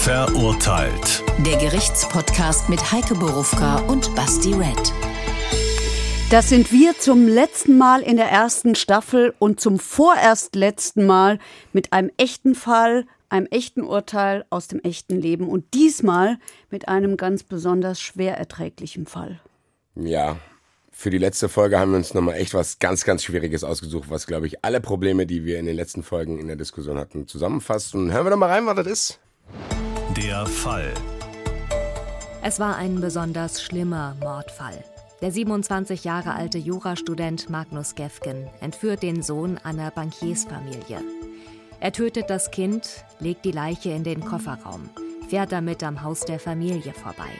Verurteilt. Der Gerichtspodcast mit Heike Borufka und Basti Red. Das sind wir zum letzten Mal in der ersten Staffel und zum vorerst letzten Mal mit einem echten Fall, einem echten Urteil aus dem echten Leben und diesmal mit einem ganz besonders schwer erträglichen Fall. Ja, für die letzte Folge haben wir uns nochmal echt was ganz, ganz Schwieriges ausgesucht, was, glaube ich, alle Probleme, die wir in den letzten Folgen in der Diskussion hatten, zusammenfasst. Und hören wir doch mal rein, was das ist. Der Fall. Es war ein besonders schlimmer Mordfall. Der 27 Jahre alte Jurastudent Magnus Gefgen entführt den Sohn einer Bankiersfamilie. Er tötet das Kind, legt die Leiche in den Kofferraum, fährt damit am Haus der Familie vorbei,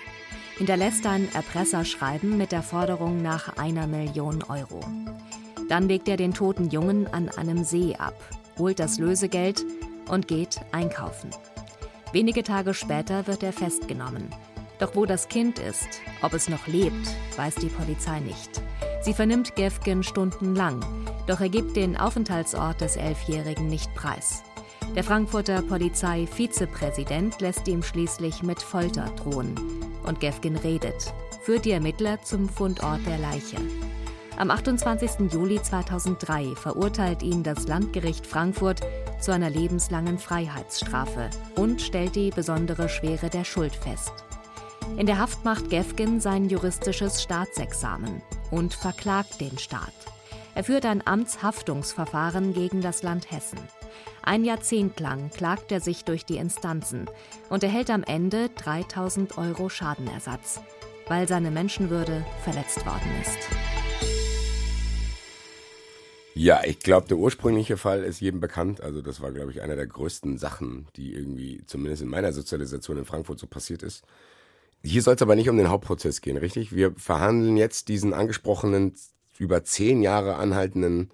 hinterlässt ein Erpresserschreiben mit der Forderung nach einer Million Euro. Dann legt er den toten Jungen an einem See ab, holt das Lösegeld und geht einkaufen. Wenige Tage später wird er festgenommen. Doch wo das Kind ist, ob es noch lebt, weiß die Polizei nicht. Sie vernimmt Gefgen stundenlang, doch er gibt den Aufenthaltsort des Elfjährigen nicht preis. Der Frankfurter Polizeivizepräsident lässt ihm schließlich mit Folter drohen. Und Gefgen redet, führt die Ermittler zum Fundort der Leiche. Am 28. Juli 2003 verurteilt ihn das Landgericht Frankfurt zu einer lebenslangen Freiheitsstrafe und stellt die besondere Schwere der Schuld fest. In der Haft macht Gefgen sein juristisches Staatsexamen und verklagt den Staat. Er führt ein Amtshaftungsverfahren gegen das Land Hessen. Ein Jahrzehnt lang klagt er sich durch die Instanzen und erhält am Ende 3000 Euro Schadenersatz, weil seine Menschenwürde verletzt worden ist. Ja, ich glaube, der ursprüngliche Fall ist jedem bekannt. Also das war, glaube ich, einer der größten Sachen, die irgendwie zumindest in meiner Sozialisation in Frankfurt so passiert ist. Hier soll es aber nicht um den Hauptprozess gehen, richtig? Wir verhandeln jetzt diesen angesprochenen, über zehn Jahre anhaltenden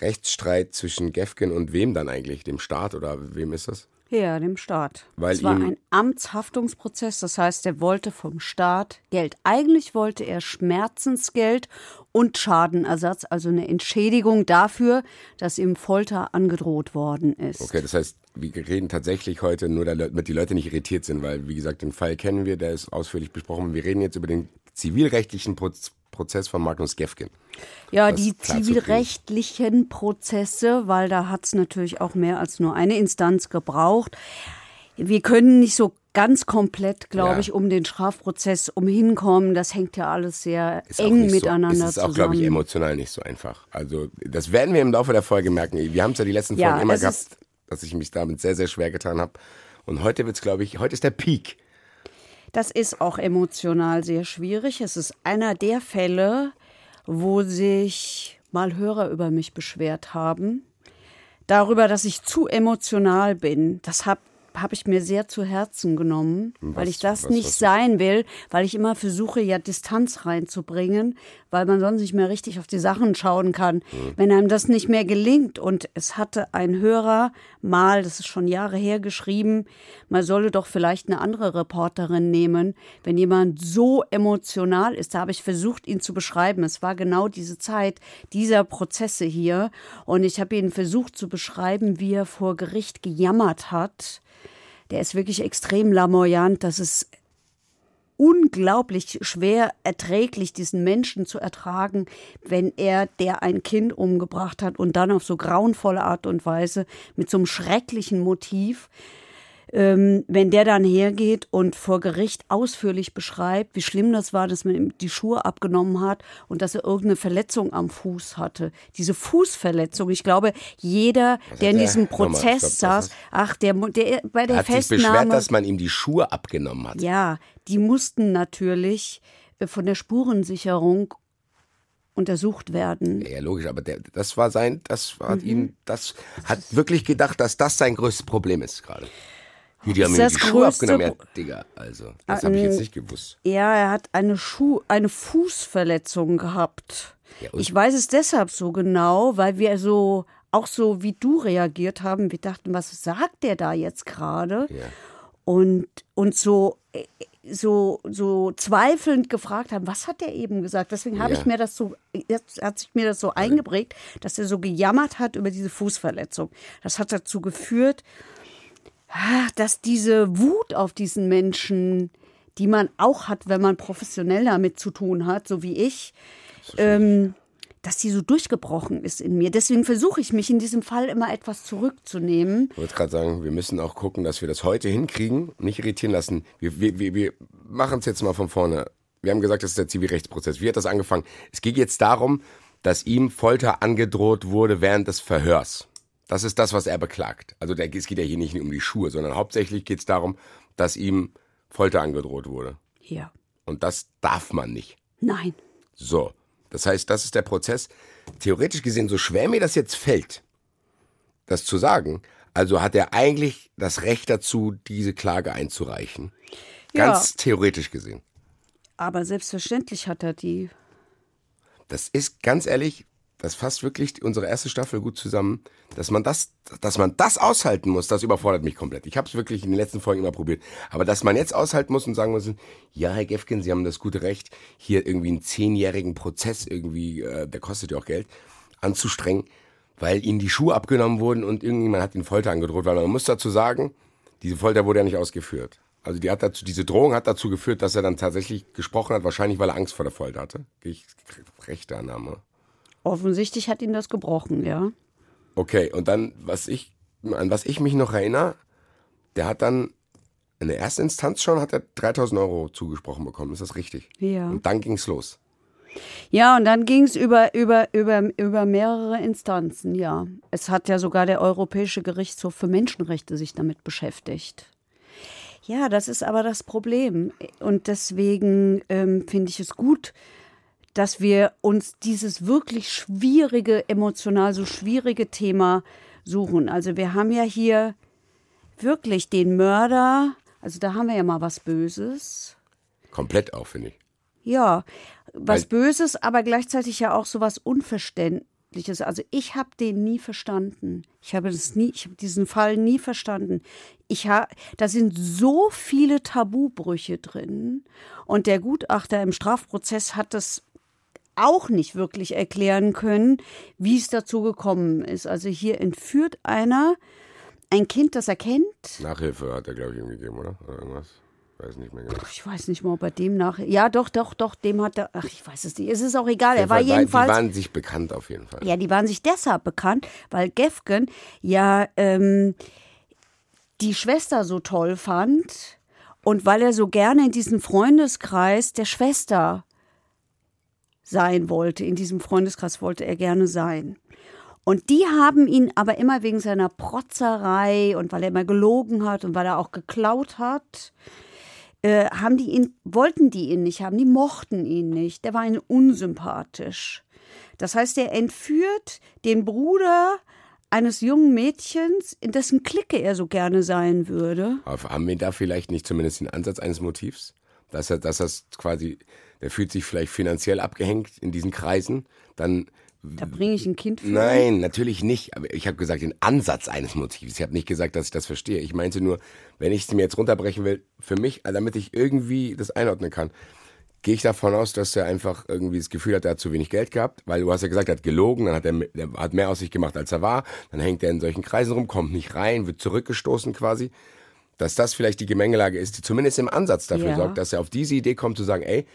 Rechtsstreit zwischen Gefgen und wem dann eigentlich? Dem Staat oder wem ist das? Ja, dem Staat. Weil es war ein Amtshaftungsprozess, das heißt, er wollte vom Staat Geld. Eigentlich wollte er Schmerzensgeld und Schadenersatz, also eine Entschädigung dafür, dass ihm Folter angedroht worden ist. Okay, das heißt, wir reden tatsächlich heute nur, damit die Leute nicht irritiert sind, weil, wie gesagt, den Fall kennen wir, der ist ausführlich besprochen. Wir reden jetzt über den zivilrechtlichen Proz Prozess von Magnus Gefgen. Ja, die zivilrechtlichen Prozesse, weil da hat es natürlich auch mehr als nur eine Instanz gebraucht. Wir können nicht so ganz komplett, glaube Ja. ich, um den Strafprozess umhinkommen. Das hängt ja alles sehr Ist eng miteinander so, es ist auch, glaube ich, emotional nicht so einfach. Also, das werden wir im Laufe der Folge merken. Wir haben es ja die letzten Ja, Folgen immer gehabt, ist- dass ich mich damit sehr, sehr schwer getan habe. Und heute wird es, glaube ich, heute ist der Peak. Das ist auch emotional sehr schwierig. Es ist einer der Fälle, wo sich mal Hörer über mich beschwert haben. Darüber, dass ich zu emotional bin. Das habe hab ich mir sehr zu Herzen genommen, weil ich das was- nicht was- sein will, weil ich immer versuche, ja Distanz reinzubringen, weil man sonst nicht mehr richtig auf die Sachen schauen kann, wenn einem das nicht mehr gelingt. Und es hatte ein Hörer mal, das ist schon Jahre her, geschrieben, man solle doch vielleicht eine andere Reporterin nehmen, wenn jemand so emotional ist. Da habe ich versucht, ihn zu beschreiben. Es war genau diese Zeit dieser Prozesse hier. Und ich habe ihn versucht zu beschreiben, wie er vor Gericht gejammert hat. Der ist wirklich extrem lamoyant. Das ist unglaublich schwer erträglich, diesen Menschen zu ertragen, wenn er, der ein Kind umgebracht hat und dann auf so grauenvolle Art und Weise mit so einem schrecklichen Motiv, ähm, wenn der dann hergeht und vor Gericht ausführlich beschreibt, wie schlimm das war, dass man ihm die Schuhe abgenommen hat und dass er irgendeine Verletzung am Fuß hatte. Diese Fußverletzung, ich glaube, jeder, der in der? diesem Nochmal, Prozess was saß, ach, der, der bei Er der hat sich Festnahme. beschwert, dass man ihm die Schuhe abgenommen hat. Ja, die mussten natürlich äh, von der Spurensicherung untersucht werden. Ja, logisch, aber der, das war sein, das Mhm. hat ihm, das hat wirklich gedacht, dass das sein größtes Problem ist gerade. Hier, die haben ihm das die Schuhe abgenommen. Ja, Digga, also, das habe ich jetzt nicht gewusst. Ja, er hat eine Schuh, eine Fußverletzung gehabt. Ja, ich weiß es deshalb so genau, weil wir so auch so wie du reagiert haben. Wir dachten, was sagt der da jetzt gerade? Ja. Und und so äh, so so zweifelnd gefragt haben, was hat der eben gesagt? Deswegen habe Ja. ich mir das so jetzt hat sich mir das so eingeprägt, dass er so gejammert hat über diese Fußverletzung. Das hat dazu geführt, dass diese Wut auf diesen Menschen, die man auch hat, wenn man professionell damit zu tun hat, so wie ich, ähm, dass die so durchgebrochen ist in mir. Deswegen versuche ich mich in diesem Fall immer etwas zurückzunehmen. Ich wollte gerade sagen, wir müssen auch gucken, dass wir das heute hinkriegen, nicht irritieren lassen. Wir, wir, wir, wir machen es jetzt mal von vorne. Wir haben gesagt, das ist der Zivilrechtsprozess. Wie hat das angefangen? Es geht jetzt darum, dass ihm Folter angedroht wurde während des Verhörs. Das ist das, was er beklagt. Also der, es geht ja hier nicht um die Schuhe, sondern hauptsächlich geht es darum, dass ihm Folter angedroht wurde. Ja. Und das darf man nicht. Nein. So. Das heißt, das ist der Prozess. Theoretisch gesehen, so schwer mir das jetzt fällt, das zu sagen, also hat er eigentlich das Recht dazu, diese Klage einzureichen. Ganz Ja. theoretisch gesehen. Aber selbstverständlich hat er die. Das ist ganz ehrlich, das fasst wirklich unsere erste Staffel gut zusammen, dass man das, dass man das aushalten muss, das überfordert mich komplett. Ich habe es wirklich in den letzten Folgen immer probiert, aber dass man jetzt aushalten muss und sagen muss, ja, Herr Gefgen, Sie haben das gute Recht, hier irgendwie einen zehnjährigen Prozess irgendwie, äh, der kostet ja auch Geld, anzustrengen, weil Ihnen die Schuhe abgenommen wurden und irgendjemand hat Ihnen Folter angedroht, weil man muss dazu sagen, diese Folter wurde ja nicht ausgeführt. Also die hat dazu, diese Drohung hat dazu geführt, dass er dann tatsächlich gesprochen hat, wahrscheinlich weil er Angst vor der Folter hatte. Gehe ich rechte Annahme. Offensichtlich hat ihn das gebrochen, ja. Okay, und dann, was ich, an was ich mich noch erinnere, der hat dann in der ersten Instanz schon, hat er 3000 Euro zugesprochen bekommen. Ist das richtig? Ja. Und dann ging's los. Ja, und dann ging es über, über, über, über mehrere Instanzen, ja. Es hat ja sogar der Europäische Gerichtshof für Menschenrechte sich damit beschäftigt. Ja, das ist aber das Problem. Und deswegen ähm, finde ich es gut, dass wir uns dieses wirklich schwierige, emotional so schwierige Thema suchen. Also wir haben ja hier wirklich den Mörder, also da haben wir ja mal was Böses. Komplett auch, finde ich. Ja, was Weil- Böses, aber gleichzeitig ja auch so was Unverständliches. Also ich habe den nie verstanden. Ich habe das nie, ich habe diesen Fall nie verstanden. Ich ha, da sind so viele Tabubrüche drin und der Gutachter im Strafprozess hat das auch nicht wirklich erklären können, wie es dazu gekommen ist. Also hier entführt einer ein Kind, das er kennt. Nachhilfe hat er, glaube ich, ihm gegeben, oder? Oder irgendwas? Weiß nicht mehr genau. Ich weiß nicht mal, ob er dem nach. Ja, doch, doch, doch, dem hat er. Ach, ich weiß es nicht. Es ist auch egal. Er war jeden Fall, jedenfalls. Die waren sich bekannt auf jeden Fall. Ja, die waren sich deshalb bekannt, weil Gefgen ja ähm, die Schwester so toll fand und weil er so gerne in diesem Freundeskreis der Schwester sein wollte. In diesem Freundeskreis wollte er gerne sein. Und die haben ihn aber immer wegen seiner Protzerei und weil er immer gelogen hat und weil er auch geklaut hat, äh, haben die ihn, wollten die ihn nicht haben, die mochten ihn nicht. Der war ihnen unsympathisch. Das heißt, er entführt den Bruder eines jungen Mädchens, in dessen Clique er so gerne sein würde. Aber haben wir da vielleicht nicht zumindest den Ansatz eines Motivs? Dass er, dass das quasi, der fühlt sich vielleicht finanziell abgehängt in diesen Kreisen, dann Da bringe ich ein Kind für. Nein, natürlich nicht. Aber ich habe gesagt, den Ansatz eines Motivs. Ich habe nicht gesagt, dass ich das verstehe. Ich meinte nur, wenn ich es mir jetzt runterbrechen will, für mich, also damit ich irgendwie das einordnen kann, gehe ich davon aus, dass er einfach irgendwie das Gefühl hat, er hat zu wenig Geld gehabt, weil du hast ja gesagt, er hat gelogen, dann hat er, er hat mehr aus sich gemacht, als er war, dann hängt er in solchen Kreisen rum, kommt nicht rein, wird zurückgestoßen quasi. Dass das vielleicht die Gemengelage ist, die zumindest im Ansatz dafür Ja. sorgt, dass er auf diese Idee kommt zu sagen, ey,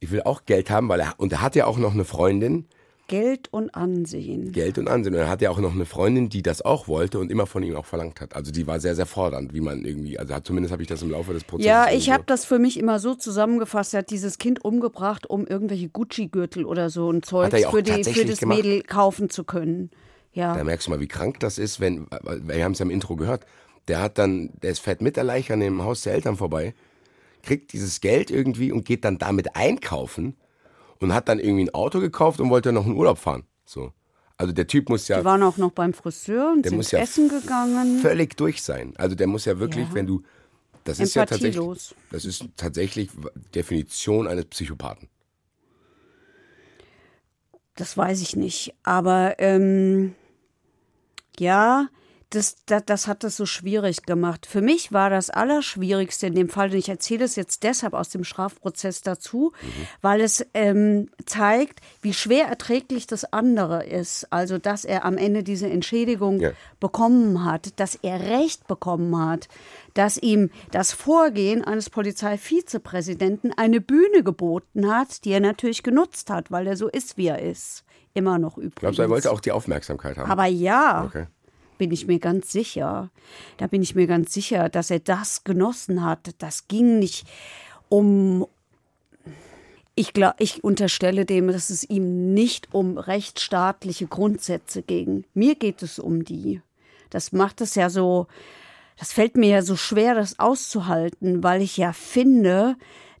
ich will auch Geld haben, weil er, und er hat ja auch noch eine Freundin, Geld und Ansehen. Geld und Ansehen. Und er hatte ja auch noch eine Freundin, die das auch wollte und immer von ihm auch verlangt hat. Also die war sehr, sehr fordernd, wie man irgendwie, also hat, zumindest habe ich das im Laufe des Prozesses. Ja, ich so- habe das für mich immer so zusammengefasst. Er hat dieses Kind umgebracht, um irgendwelche Gucci-Gürtel oder so ein Zeug ja für, die, für das gemacht. Mädel kaufen zu können. Ja. Da merkst du mal, wie krank das ist, wenn, wir haben es ja im Intro gehört, der hat dann, der ist fährt mit der Leiche an dem Haus der Eltern vorbei, kriegt dieses Geld irgendwie und geht dann damit einkaufen und hat dann irgendwie ein Auto gekauft und wollte noch in Urlaub fahren. So. Also der Typ muss ja Die waren auch noch beim Friseur und Der sind muss ja essen gegangen. völlig durch sein. Also der muss ja wirklich, Ja. wenn du, das ist ja tatsächlich, das ist tatsächlich Definition eines Psychopathen. Das weiß ich nicht. Aber ähm, ja, das, das, das hat es so schwierig gemacht. Für mich war das Allerschwierigste in dem Fall, und ich erzähle es jetzt deshalb aus dem Strafprozess dazu, mhm. weil es ähm, zeigt, wie schwer erträglich das andere ist. Also, dass er am Ende diese Entschädigung ja. bekommen hat, dass er Recht bekommen hat, dass ihm das Vorgehen eines Polizeivizepräsidenten eine Bühne geboten hat, die er natürlich genutzt hat, weil er so ist, wie er ist. Immer noch übrigens. Glaubst du, er wollte auch die Aufmerksamkeit haben? Aber ja. Okay bin ich mir ganz sicher. Da bin ich mir ganz sicher, dass er das genossen hat. Das ging nicht um. Ich, glaub, ich unterstelle dem, dass es ihm nicht um rechtsstaatliche Grundsätze ging. Mir geht es um die. Das macht es ja so, das fällt mir ja so schwer, das auszuhalten, weil ich ja finde,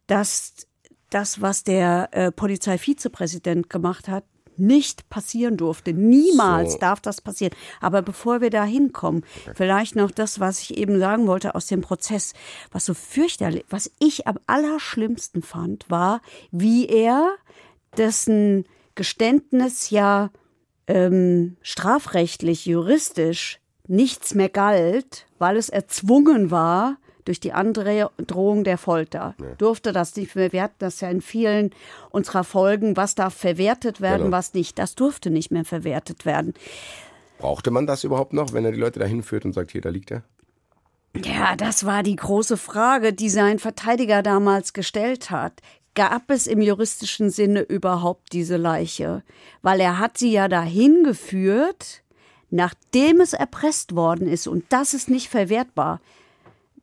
dass das, was der äh, Polizeivizepräsident gemacht hat, nicht passieren durfte. Niemals so. darf das passieren. Aber bevor wir da hinkommen, okay. vielleicht noch das, was ich eben sagen wollte aus dem Prozess, was so fürchterlich, was ich am allerschlimmsten fand, war, wie er dessen Geständnis ja ähm, strafrechtlich, juristisch nichts mehr galt, weil es erzwungen war, durch die Androhung der Folter. Ja. Durfte das nicht mehr. Wir hatten das ja in vielen unserer Folgen. Was darf verwertet werden, genau. was nicht. Das durfte nicht mehr verwertet werden. Brauchte man das überhaupt noch, wenn er die Leute dahin führt und sagt, hier, da liegt er? Ja, das war die große Frage, die sein Verteidiger damals gestellt hat. Gab es im juristischen Sinne überhaupt diese Leiche? Weil er hat sie ja dahin geführt, nachdem es erpresst worden ist. Und das ist nicht verwertbar.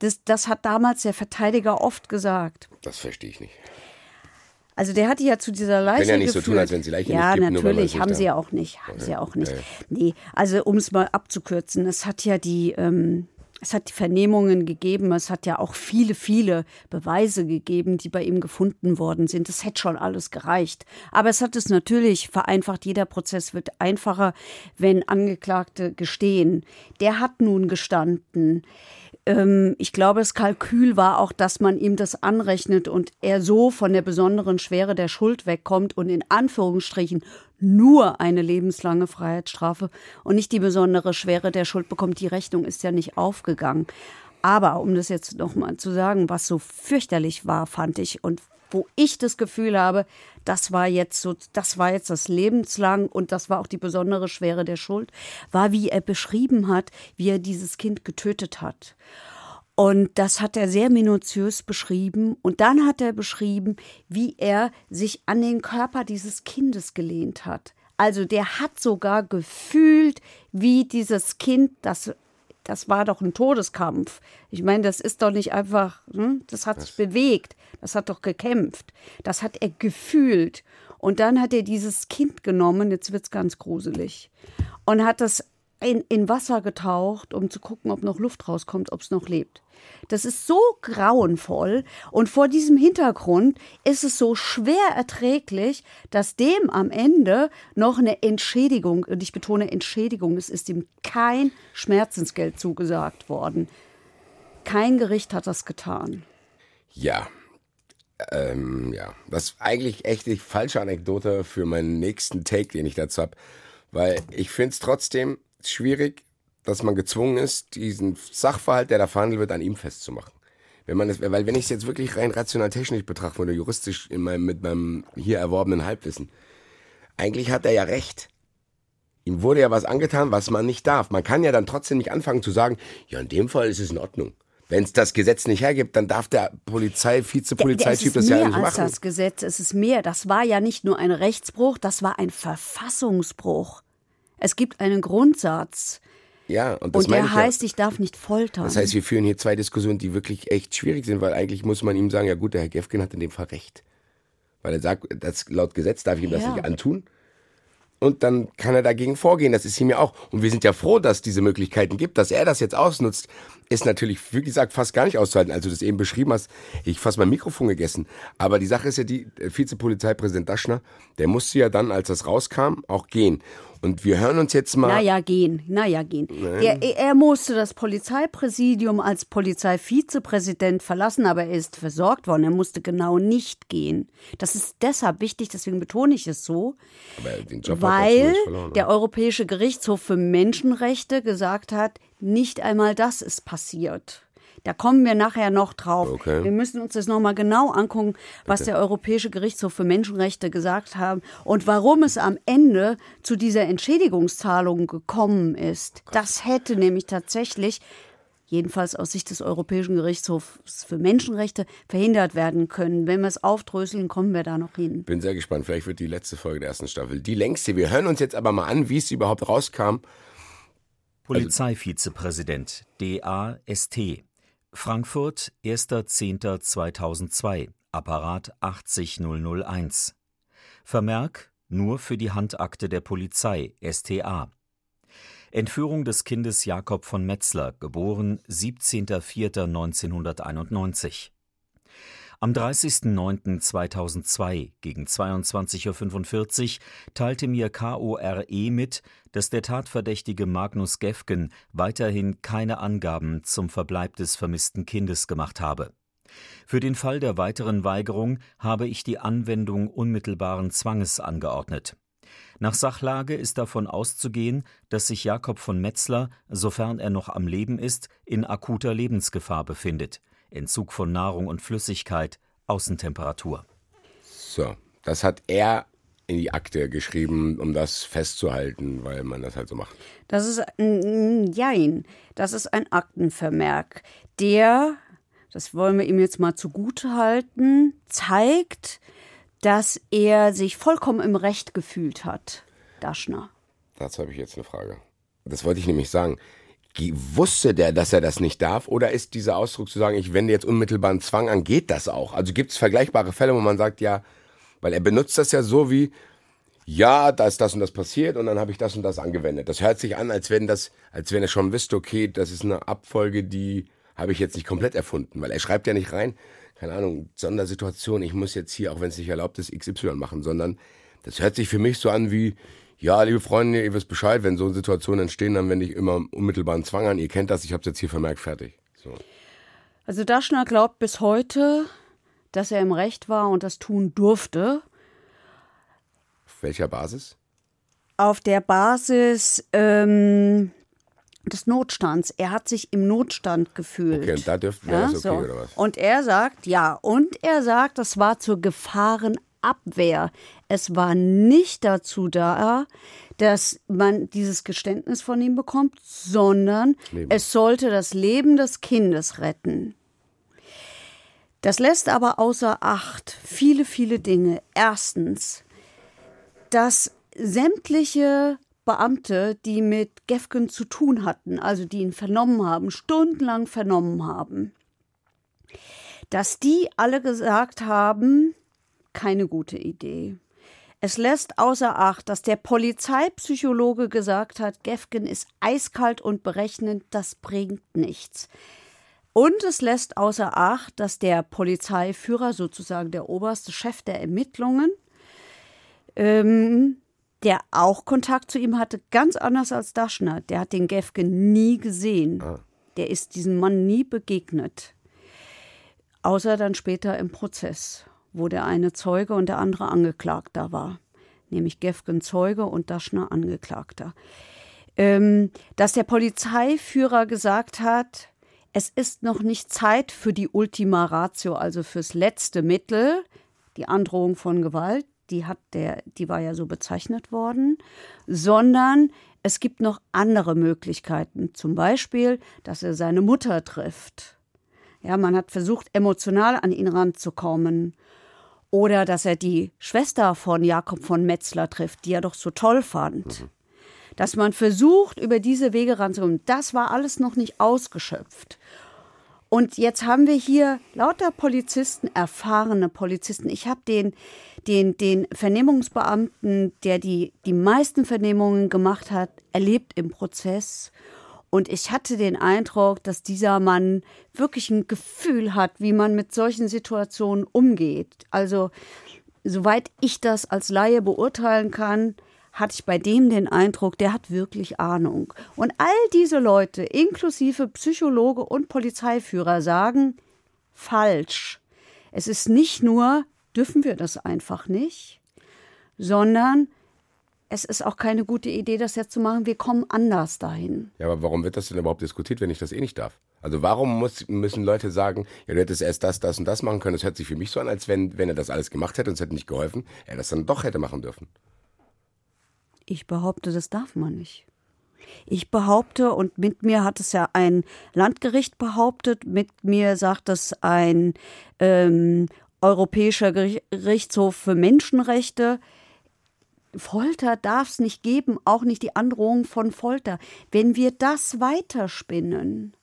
Das, das hat damals der Verteidiger oft gesagt. Das verstehe ich nicht. Also der hat die ja zu dieser Leiche. Können ja nicht geführt. so tun, als wenn sie Leiche ja, nicht gibt. Ja, natürlich, haben sie ja auch nicht. Haben okay. sie ja auch nicht. Ja, ja. Nee, also um es mal abzukürzen, es hat ja die, ähm, es hat die Vernehmungen gegeben, es hat ja auch viele, viele Beweise gegeben, die bei ihm gefunden worden sind. Das hätte schon alles gereicht. Aber es hat es natürlich vereinfacht. Jeder Prozess wird einfacher, wenn Angeklagte gestehen. Der hat nun gestanden ähm, ich glaube, das Kalkül war auch, dass man ihm das anrechnet und er so von der besonderen Schwere der Schuld wegkommt und in Anführungsstrichen nur eine lebenslange Freiheitsstrafe und nicht die besondere Schwere der Schuld bekommt. Die Rechnung ist ja nicht aufgegangen. Aber um das jetzt nochmal zu sagen, was so fürchterlich war, fand ich und wo ich das Gefühl habe, das war jetzt so, das war jetzt das lebenslang und das war auch die besondere Schwere der Schuld, war, wie er beschrieben hat, wie er dieses Kind getötet hat. Und das hat er sehr minutiös beschrieben. Und dann hat er beschrieben, wie er sich an den Körper dieses Kindes gelehnt hat. Also der hat sogar gefühlt, wie dieses Kind, das, das war doch ein Todeskampf. Ich meine, das ist doch nicht einfach, hm? das hat sich bewegt. Das hat doch gekämpft. Das hat er gefühlt. Und dann hat er dieses Kind genommen, jetzt wird es ganz gruselig, und hat das in, in Wasser getaucht, um zu gucken, ob noch Luft rauskommt, ob es noch lebt. Das ist so grauenvoll und vor diesem Hintergrund ist es so schwer erträglich, dass dem am Ende noch eine Entschädigung, und ich betone Entschädigung, es ist ihm kein Schmerzensgeld zugesagt worden. Kein Gericht hat das getan. Ja, ähm, ja, das ist eigentlich echt die falsche Anekdote für meinen nächsten Take, den ich dazu habe. Weil ich finde es trotzdem schwierig, dass man gezwungen ist, diesen Sachverhalt, der da verhandelt wird, an ihm festzumachen. Wenn man es, weil wenn ich es jetzt wirklich rein rational technisch betrachte oder juristisch in meinem, mit meinem hier erworbenen Halbwissen, eigentlich hat er ja recht. Ihm wurde ja was angetan, was man nicht darf. Man kann ja dann trotzdem nicht anfangen zu sagen, ja, in dem Fall ist es in Ordnung. Wenn es das Gesetz nicht hergibt, dann darf der Polizei, Vizepolizeityp das ja nicht machen. Es ist mehr als das Gesetz, es ist mehr. Das war ja nicht nur ein Rechtsbruch, das war ein Verfassungsbruch. Es gibt einen Grundsatz. Ja, und, das und der ich heißt, ja. ich darf nicht foltern. Das heißt, wir führen hier zwei Diskussionen, die wirklich echt schwierig sind, weil eigentlich muss man ihm sagen, ja gut, der Herr Gefgen hat in dem Fall recht. Weil er sagt, das, laut Gesetz darf ich ihm ja. das nicht antun und dann kann er dagegen vorgehen. Das ist ihm ja auch. Und wir sind ja froh, dass es diese Möglichkeiten gibt. Dass er das jetzt ausnutzt, ist natürlich, wie gesagt, fast gar nicht auszuhalten. Als du das eben beschrieben hast, ich fast mein Mikrofon gegessen. Aber die Sache ist ja die, Vizepolizeipräsident Daschner, der musste ja dann, als das rauskam, auch gehen. Und wir hören uns jetzt mal. Naja, gehen, naja, gehen. Er, er musste das Polizeipräsidium als Polizeivizepräsident verlassen, aber er ist versorgt worden. Er musste genau nicht gehen. Das ist deshalb wichtig, deswegen betone ich es so. weil der Europäische Gerichtshof für Menschenrechte gesagt hat, Nicht einmal das ist passiert. Da kommen wir nachher noch drauf. Okay. Wir müssen uns das nochmal genau angucken, was der Europäische Gerichtshof für Menschenrechte gesagt haben und warum es am Ende zu dieser Entschädigungszahlung gekommen ist. Das hätte nämlich tatsächlich jedenfalls aus Sicht des Europäischen Gerichtshofs für Menschenrechte verhindert werden können. Wenn wir es aufdröseln, kommen wir da noch hin. Bin sehr gespannt. Vielleicht wird die letzte Folge der ersten Staffel die längste. Wir hören uns jetzt aber mal an, wie es überhaupt rauskam. Polizeivizepräsident DAST Frankfurt 1.10.2002 Apparat 80001 Vermerk nur für die Handakte der Polizei STA Entführung des Kindes Jakob von Metzler, geboren 17.04.1991. Am 30.09.2002 gegen 22.45 Uhr teilte mir KORE mit, dass der Tatverdächtige Magnus Gefgen weiterhin keine Angaben zum Verbleib des vermissten Kindes gemacht habe. Für den Fall der weiteren Weigerung habe ich die Anwendung unmittelbaren Zwanges angeordnet. Nach Sachlage ist davon auszugehen, dass sich Jakob von Metzler, sofern er noch am Leben ist, in akuter Lebensgefahr befindet. Entzug von Nahrung und Flüssigkeit, Außentemperatur. So, das hat er in die Akte geschrieben, um das festzuhalten, weil man das halt so macht. Das ist ein Jein. Das ist ein Aktenvermerk, der, das wollen wir ihm jetzt mal zugute halten, zeigt, dass er sich vollkommen im Recht gefühlt hat, Daschner. Dazu habe ich jetzt eine Frage. Das wollte ich nämlich sagen. Wusste der, dass er das nicht darf? Oder ist dieser Ausdruck zu sagen, ich wende jetzt unmittelbaren Zwang an, geht das auch? Also gibt es vergleichbare Fälle, wo man sagt, ja, weil er benutzt das ja so wie, ja, da ist das und das passiert und dann habe ich das und das angewendet. Das hört sich an, als wenn das, als wenn er schon wüsste, okay, das ist eine Abfolge, die habe ich jetzt nicht komplett erfunden, weil er schreibt ja nicht rein, keine Ahnung, Sondersituation, ich muss jetzt hier, auch wenn es nicht erlaubt ist, XY machen, sondern das hört sich für mich so an wie, ja, liebe Freunde, ihr wisst Bescheid, wenn so Situationen entstehen, dann wende ich immer unmittelbaren Zwang an. Ihr kennt das, ich habe es jetzt hier vermerkt, fertig. So. Also Daschner glaubt bis heute, dass er im Recht war und das tun durfte. Auf welcher Basis? Auf der Basis ähm, des Notstands. Er hat sich im Notstand gefühlt. Okay, und da dürfte ja, das okay, so. oder was? Und er sagt, ja, und er sagt, das war zur Gefahrenabwehr. Es war nicht dazu da, dass man dieses Geständnis von ihm bekommt, sondern Leben. es sollte das Leben des Kindes retten. Das lässt aber außer Acht viele, viele Dinge. Erstens, dass sämtliche Beamte, die mit Gefgen zu tun hatten, also die ihn vernommen haben, stundenlang vernommen haben, dass die alle gesagt haben, keine gute Idee. Es lässt außer Acht, dass der Polizeipsychologe gesagt hat, Gefgen ist eiskalt und berechnend, das bringt nichts. Und es lässt außer Acht, dass der Polizeiführer, sozusagen der oberste Chef der Ermittlungen, ähm, der auch Kontakt zu ihm hatte, ganz anders als Daschner. Der hat den Gefke nie gesehen. Ah. Der ist diesem Mann nie begegnet. Außer dann später im Prozess, wo der eine Zeuge und der andere Angeklagter war. Nämlich Gefgen Zeuge und Daschner Angeklagter. Ähm, dass der Polizeiführer gesagt hat, es ist noch nicht Zeit für die Ultima Ratio, also fürs letzte Mittel, die Androhung von Gewalt die hat der, die war ja so bezeichnet worden, sondern es gibt noch andere Möglichkeiten. Zum Beispiel, dass er seine Mutter trifft. Ja, man hat versucht, emotional an ihn ranzukommen. Oder dass er die Schwester von Jakob von Metzler trifft, die er doch so toll fand. Mhm. Dass man versucht, über diese Wege ranzukommen. Das war alles noch nicht ausgeschöpft. Und jetzt haben wir hier lauter Polizisten, erfahrene Polizisten. Ich habe den, den, den Vernehmungsbeamten, der die, die meisten Vernehmungen gemacht hat, erlebt im Prozess. Und ich hatte den Eindruck, dass dieser Mann wirklich ein Gefühl hat, wie man mit solchen Situationen umgeht. Also, soweit ich das als Laie beurteilen kann, hatte ich bei dem den Eindruck, der hat wirklich Ahnung. Und all diese Leute, inklusive Psychologe und Polizeiführer, sagen, falsch. Es ist nicht nur, dürfen wir das einfach nicht, sondern es ist auch keine gute Idee, das jetzt zu machen. Wir kommen anders dahin. Ja, aber warum wird das denn überhaupt diskutiert, wenn ich das eh nicht darf? Also warum muss, müssen Leute sagen, ja, du hättest erst das, das und das machen können? Das hört sich für mich so an, als wenn, wenn er das alles gemacht hätte und es hätte nicht geholfen, er das dann doch hätte machen dürfen. Ich behaupte, das darf man nicht. Ich behaupte, und mit mir hat es ja ein Landgericht behauptet, mit mir sagt es ein ähm, Europäischer Gerichtshof für Menschenrechte, Folter darf es nicht geben, auch nicht die Androhung von Folter. Wenn wir das weiterspinnen,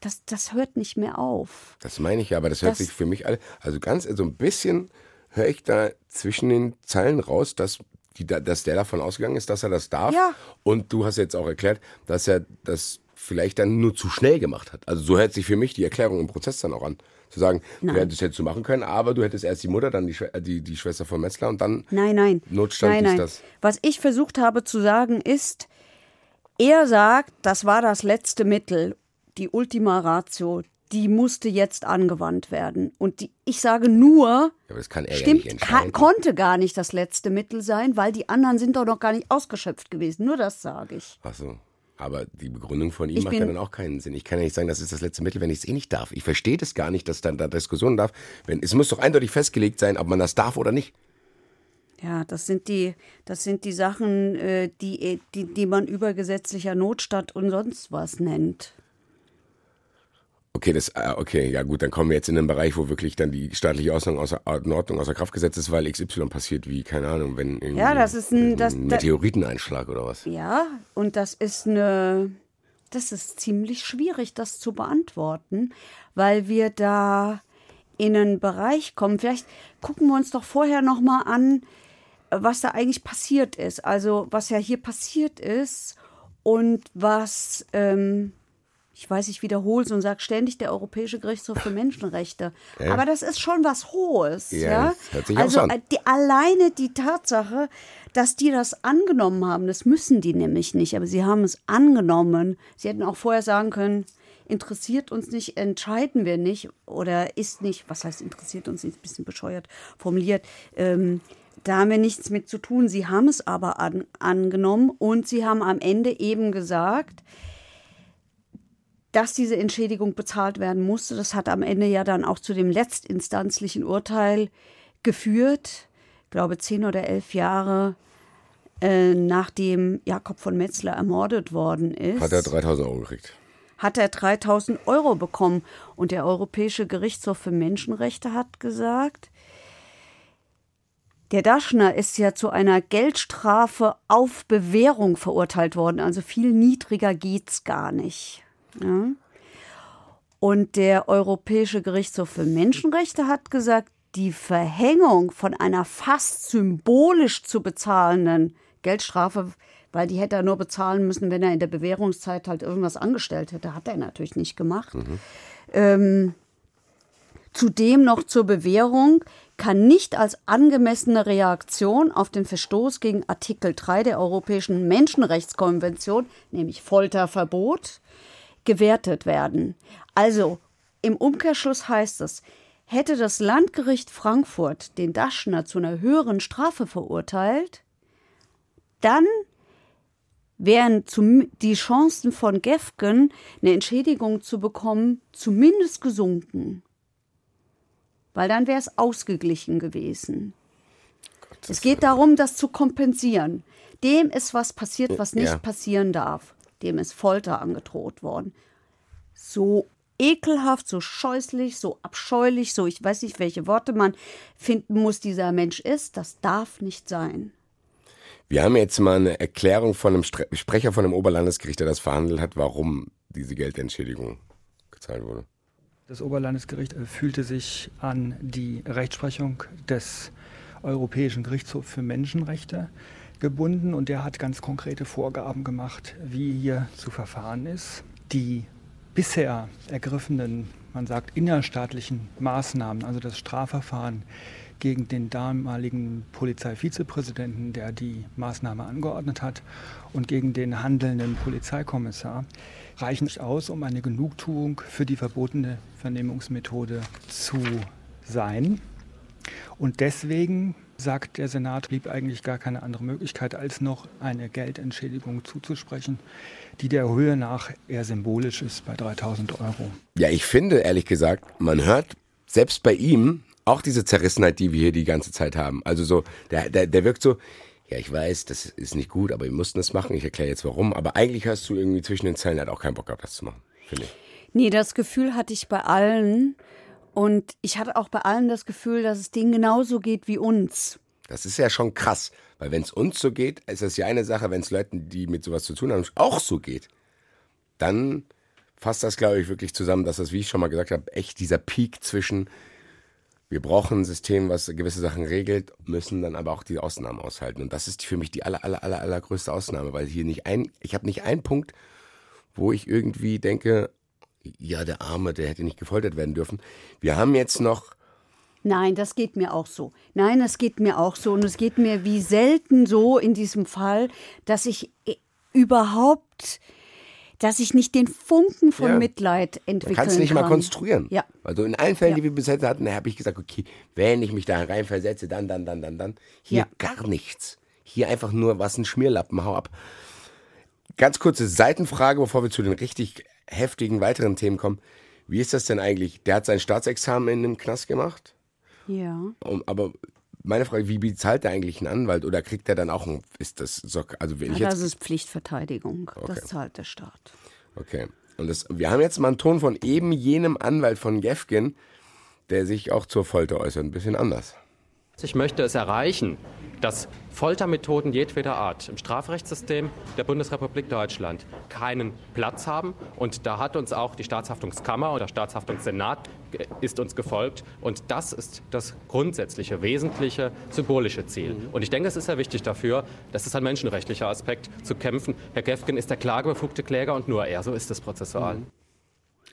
das, das hört nicht mehr auf. Das meine ich ja, aber das hört das, sich für mich alle, also ganz so ein bisschen höre ich da zwischen den Zeilen raus, dass, die, dass der davon ausgegangen ist, dass er das darf. Ja. Und du hast jetzt auch erklärt, dass er das vielleicht dann nur zu schnell gemacht hat. Also so hört sich für mich die Erklärung im Prozess dann auch an. Zu sagen, nein. du hättest hättest du machen können, aber du hättest erst die Mutter, dann die, die, die Schwester von Metzler und dann nein, nein. Notstand nein, nein. ist das. Was ich versucht habe zu sagen ist, er sagt, das war das letzte Mittel, die Ultima Ratio, die musste jetzt angewandt werden. Und die, ich sage nur, ja, stimmt, ja kann, konnte gar nicht das letzte Mittel sein, weil die anderen sind doch noch gar nicht ausgeschöpft gewesen. Nur das sage ich. Ach so. Aber die Begründung von ihm Ich macht ja dann auch keinen Sinn. Ich kann ja nicht sagen, das ist das letzte Mittel, wenn ich es eh nicht darf. Ich verstehe das gar nicht, dass dann da Diskussionen darf. Wenn, es muss doch eindeutig festgelegt sein, ob man das darf oder nicht. Ja, das sind die, das sind die Sachen, äh, die, die, die man übergesetzlicher Notstand und sonst was nennt. Okay, das, äh, okay, ja gut, dann kommen wir jetzt in den Bereich, wo wirklich dann die staatliche Ordnung außer, Ordnung außer Kraft gesetzt ist, weil XY passiert, wie, keine Ahnung, wenn irgendwie Ja, das ist ein- das- ein da- Meteoriteneinschlag oder was. Ja, und das ist eine, das ist ziemlich schwierig, das zu beantworten, weil wir da in einen Bereich kommen. Vielleicht gucken wir uns doch vorher noch mal an, was da eigentlich passiert ist. Also was ja hier passiert ist und was ähm, ich weiß, ich wiederhole es und sage ständig der Europäische Gerichtshof für Menschenrechte. Ja. Aber das ist schon was Hohes. Ja, Ja, hört sich also so an. äh, die, alleine die Tatsache, dass die das angenommen haben, das müssen die nämlich nicht, aber sie haben es angenommen. Sie hätten auch vorher sagen können, interessiert uns nicht, entscheiden wir nicht oder ist nicht, was heißt interessiert uns nicht, ein bisschen bescheuert formuliert. Ähm, da haben wir nichts mit zu tun. Sie haben es aber an, angenommen und sie haben am Ende eben gesagt, dass diese Entschädigung bezahlt werden musste. Das hat am Ende ja dann auch zu dem letztinstanzlichen Urteil geführt. Ich glaube, zehn oder elf Jahre äh, nachdem Jakob von Metzler ermordet worden ist, Hat er 3000 Euro gekriegt. hat er 3000 Euro bekommen. Und der Europäische Gerichtshof für Menschenrechte hat gesagt, der Daschner ist ja zu einer Geldstrafe auf Bewährung verurteilt worden. Also viel niedriger geht's gar nicht. Ja. Und der Europäische Gerichtshof für Menschenrechte hat gesagt, die Verhängung von einer fast symbolisch zu bezahlenden Geldstrafe, weil die hätte er nur bezahlen müssen, wenn er in der Bewährungszeit halt irgendwas angestellt hätte, hat er natürlich nicht gemacht. Ähm, zudem noch zur Bewährung kann nicht als angemessene Reaktion auf den Verstoß gegen Artikel 3 der Europäischen Menschenrechtskonvention, nämlich Folterverbot, gewertet werden. Also im Umkehrschluss heißt es, hätte das Landgericht Frankfurt den Daschner zu einer höheren Strafe verurteilt, dann wären die Chancen von Gefgen, eine Entschädigung zu bekommen, zumindest gesunken. Weil dann wäre es ausgeglichen gewesen. Es geht darum, das zu kompensieren. Dem ist was passiert, was nicht Ja. passieren darf. Dem ist Folter angedroht worden. So ekelhaft, so scheußlich, so abscheulich, so ich weiß nicht, welche Worte man finden muss, dieser Mensch ist, das darf nicht sein. Wir haben jetzt mal eine Erklärung von einem Stre Sprecher von einem Oberlandesgericht, der das verhandelt hat, warum diese Geldentschädigung gezahlt wurde. Das Oberlandesgericht äh, fühlte sich an die Rechtsprechung des Europäischen Gerichtshofs für Menschenrechte gebunden und der hat ganz konkrete Vorgaben gemacht, wie hier zu verfahren ist. Die bisher ergriffenen, man sagt, innerstaatlichen Maßnahmen, also das Strafverfahren gegen den damaligen Polizeivizepräsidenten, der die Maßnahme angeordnet hat, und gegen den handelnden Polizeikommissar, reichen nicht aus, um eine Genugtuung für die verbotene Vernehmungsmethode zu sein. Und deswegen sagt der Senat, blieb eigentlich gar keine andere Möglichkeit, als noch eine Geldentschädigung zuzusprechen, die der Höhe nach eher symbolisch ist bei 3000 Euro. Ja, ich finde, ehrlich gesagt, man hört selbst bei ihm auch diese Zerrissenheit, die wir hier die ganze Zeit haben. Also so, der, der, der wirkt so, ja, ich weiß, das ist nicht gut, aber wir mussten das machen. Ich erkläre jetzt warum. Aber eigentlich hast du irgendwie zwischen den Zeilen halt auch keinen Bock gehabt, das zu machen, finde ich. Nee, das Gefühl hatte ich bei allen. Und ich hatte auch bei allen das Gefühl, dass es denen genauso geht wie uns. Das ist ja schon krass, weil wenn es uns so geht, ist das ja eine Sache, wenn es Leuten, die mit sowas zu tun haben, auch so geht, dann fasst das, glaube ich, wirklich zusammen, dass das, wie ich schon mal gesagt habe, echt dieser Peak zwischen wir brauchen ein System, was gewisse Sachen regelt, müssen dann aber auch die Ausnahmen aushalten. Und das ist für mich die aller, aller, aller, allergrößte Ausnahme, weil hier nicht ein, ich habe nicht einen Punkt, wo ich irgendwie denke, ja, der Arme, der hätte nicht gefoltert werden dürfen. Wir haben jetzt noch Nein, das geht mir auch so. Nein, das geht mir auch so. Und es geht mir wie selten so in diesem Fall, dass ich äh, überhaupt, dass ich nicht den Funken von Ja. Mitleid entwickeln kannst du nicht kann. mal konstruieren. Ja. Also in allen Fällen, Ja. die wir bis jetzt hatten, habe ich gesagt, okay, wenn ich mich da reinversetze, dann, dann, dann, dann, dann. Hier Ja. gar nichts. Hier einfach nur was ein Schmierlappen, hau ab. Ganz kurze Seitenfrage, bevor wir zu den richtig heftigen weiteren Themen kommen. Wie ist das denn eigentlich? Der hat sein Staatsexamen in dem Knast gemacht. Ja. Um, aber meine Frage, wie bezahlt er eigentlich einen Anwalt oder kriegt er dann auch ein, ist das so, also wenn ich Ja, jetzt das ist Pflichtverteidigung. Das Okay. zahlt der Staat. Okay. Und das, wir haben jetzt mal einen Ton von eben jenem Anwalt von Gefgen, der sich auch zur Folter äußert. Ein bisschen anders. Ich möchte es erreichen, dass Foltermethoden jedweder Art im Strafrechtssystem der Bundesrepublik Deutschland keinen Platz haben. Und da hat uns auch die Staatshaftungskammer oder Staatshaftungssenat ist uns gefolgt. Und das ist das grundsätzliche, wesentliche, symbolische Ziel. Und ich denke, es ist sehr wichtig dafür, das ist ein menschenrechtlicher Aspekt, zu kämpfen. Herr Gefgen ist der klagebefugte Kläger und nur er, so ist es prozessual.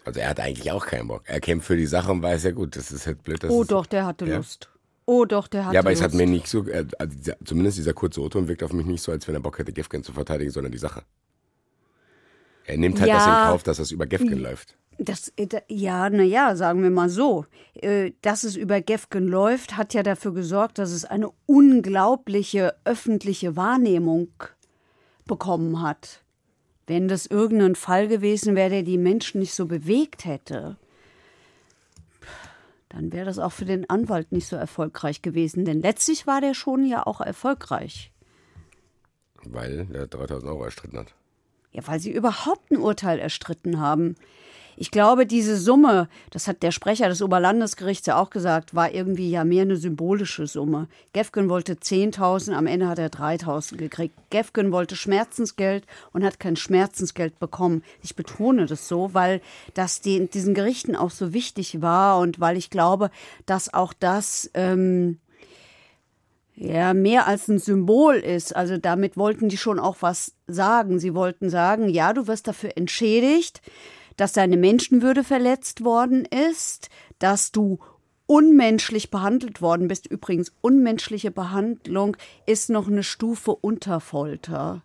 Also er hat eigentlich auch keinen Bock. Er kämpft für die Sache und weiß ja gut, das ist halt blöd. dass Oh es- doch, der hatte Ja. Lust. Oh doch, der hatte Ja, aber Lust. es hat mir nicht so, äh, also dieser, zumindest dieser kurze O-Ton wirkt auf mich nicht so, als wenn er Bock hätte, Gefgen zu verteidigen, sondern die Sache. Er nimmt halt Ja. das in Kauf, dass das über Gefgen läuft. Das, äh, ja, naja, sagen wir mal so. Äh, Dass es über Gefgen läuft, hat ja dafür gesorgt, dass es eine unglaubliche öffentliche Wahrnehmung bekommen hat. Wenn das irgendein Fall gewesen wäre, der die Menschen nicht so bewegt hätte, dann wäre das auch für den Anwalt nicht so erfolgreich gewesen. Denn letztlich war der schon ja auch erfolgreich. Weil er 3000 Euro erstritten hat. Ja, weil sie überhaupt ein Urteil erstritten haben. Ich glaube, diese Summe, das hat der Sprecher des Oberlandesgerichts ja auch gesagt, war irgendwie ja mehr eine symbolische Summe. Gefgen wollte 10.000, am Ende hat er 3.000 gekriegt. Gefgen wollte Schmerzensgeld und hat kein Schmerzensgeld bekommen. Ich betone das so, weil das den, diesen Gerichten auch so wichtig war und weil ich glaube, dass auch das ähm, ja, mehr als ein Symbol ist. Also damit wollten die schon auch was sagen. Sie wollten sagen, ja, du wirst dafür entschädigt, dass deine Menschenwürde verletzt worden ist, dass du unmenschlich behandelt worden bist. Übrigens, unmenschliche Behandlung ist noch eine Stufe unter Folter.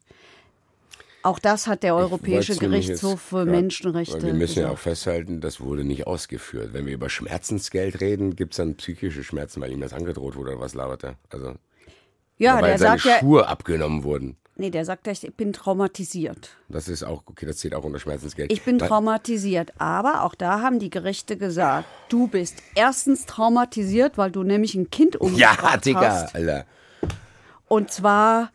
Auch das hat der Europäische Gerichtshof für grad- Menschenrechte Wir müssen ja auch gesagt. festhalten, das wurde nicht ausgeführt. Wenn wir über Schmerzensgeld reden, gibt es dann psychische Schmerzen, weil ihm das angedroht wurde oder was labert er? Also, Ja, weil der seine sagt ja, Schuhe abgenommen wurden. Nee, der sagt, ja, ich bin traumatisiert. Das ist auch, okay, das zählt auch unter Schmerzensgeld. Ich bin traumatisiert. Aber auch da haben die Gerichte gesagt, du bist erstens traumatisiert, weil du nämlich ein Kind umgebracht Ja, Digga, hast. Alter. Und zwar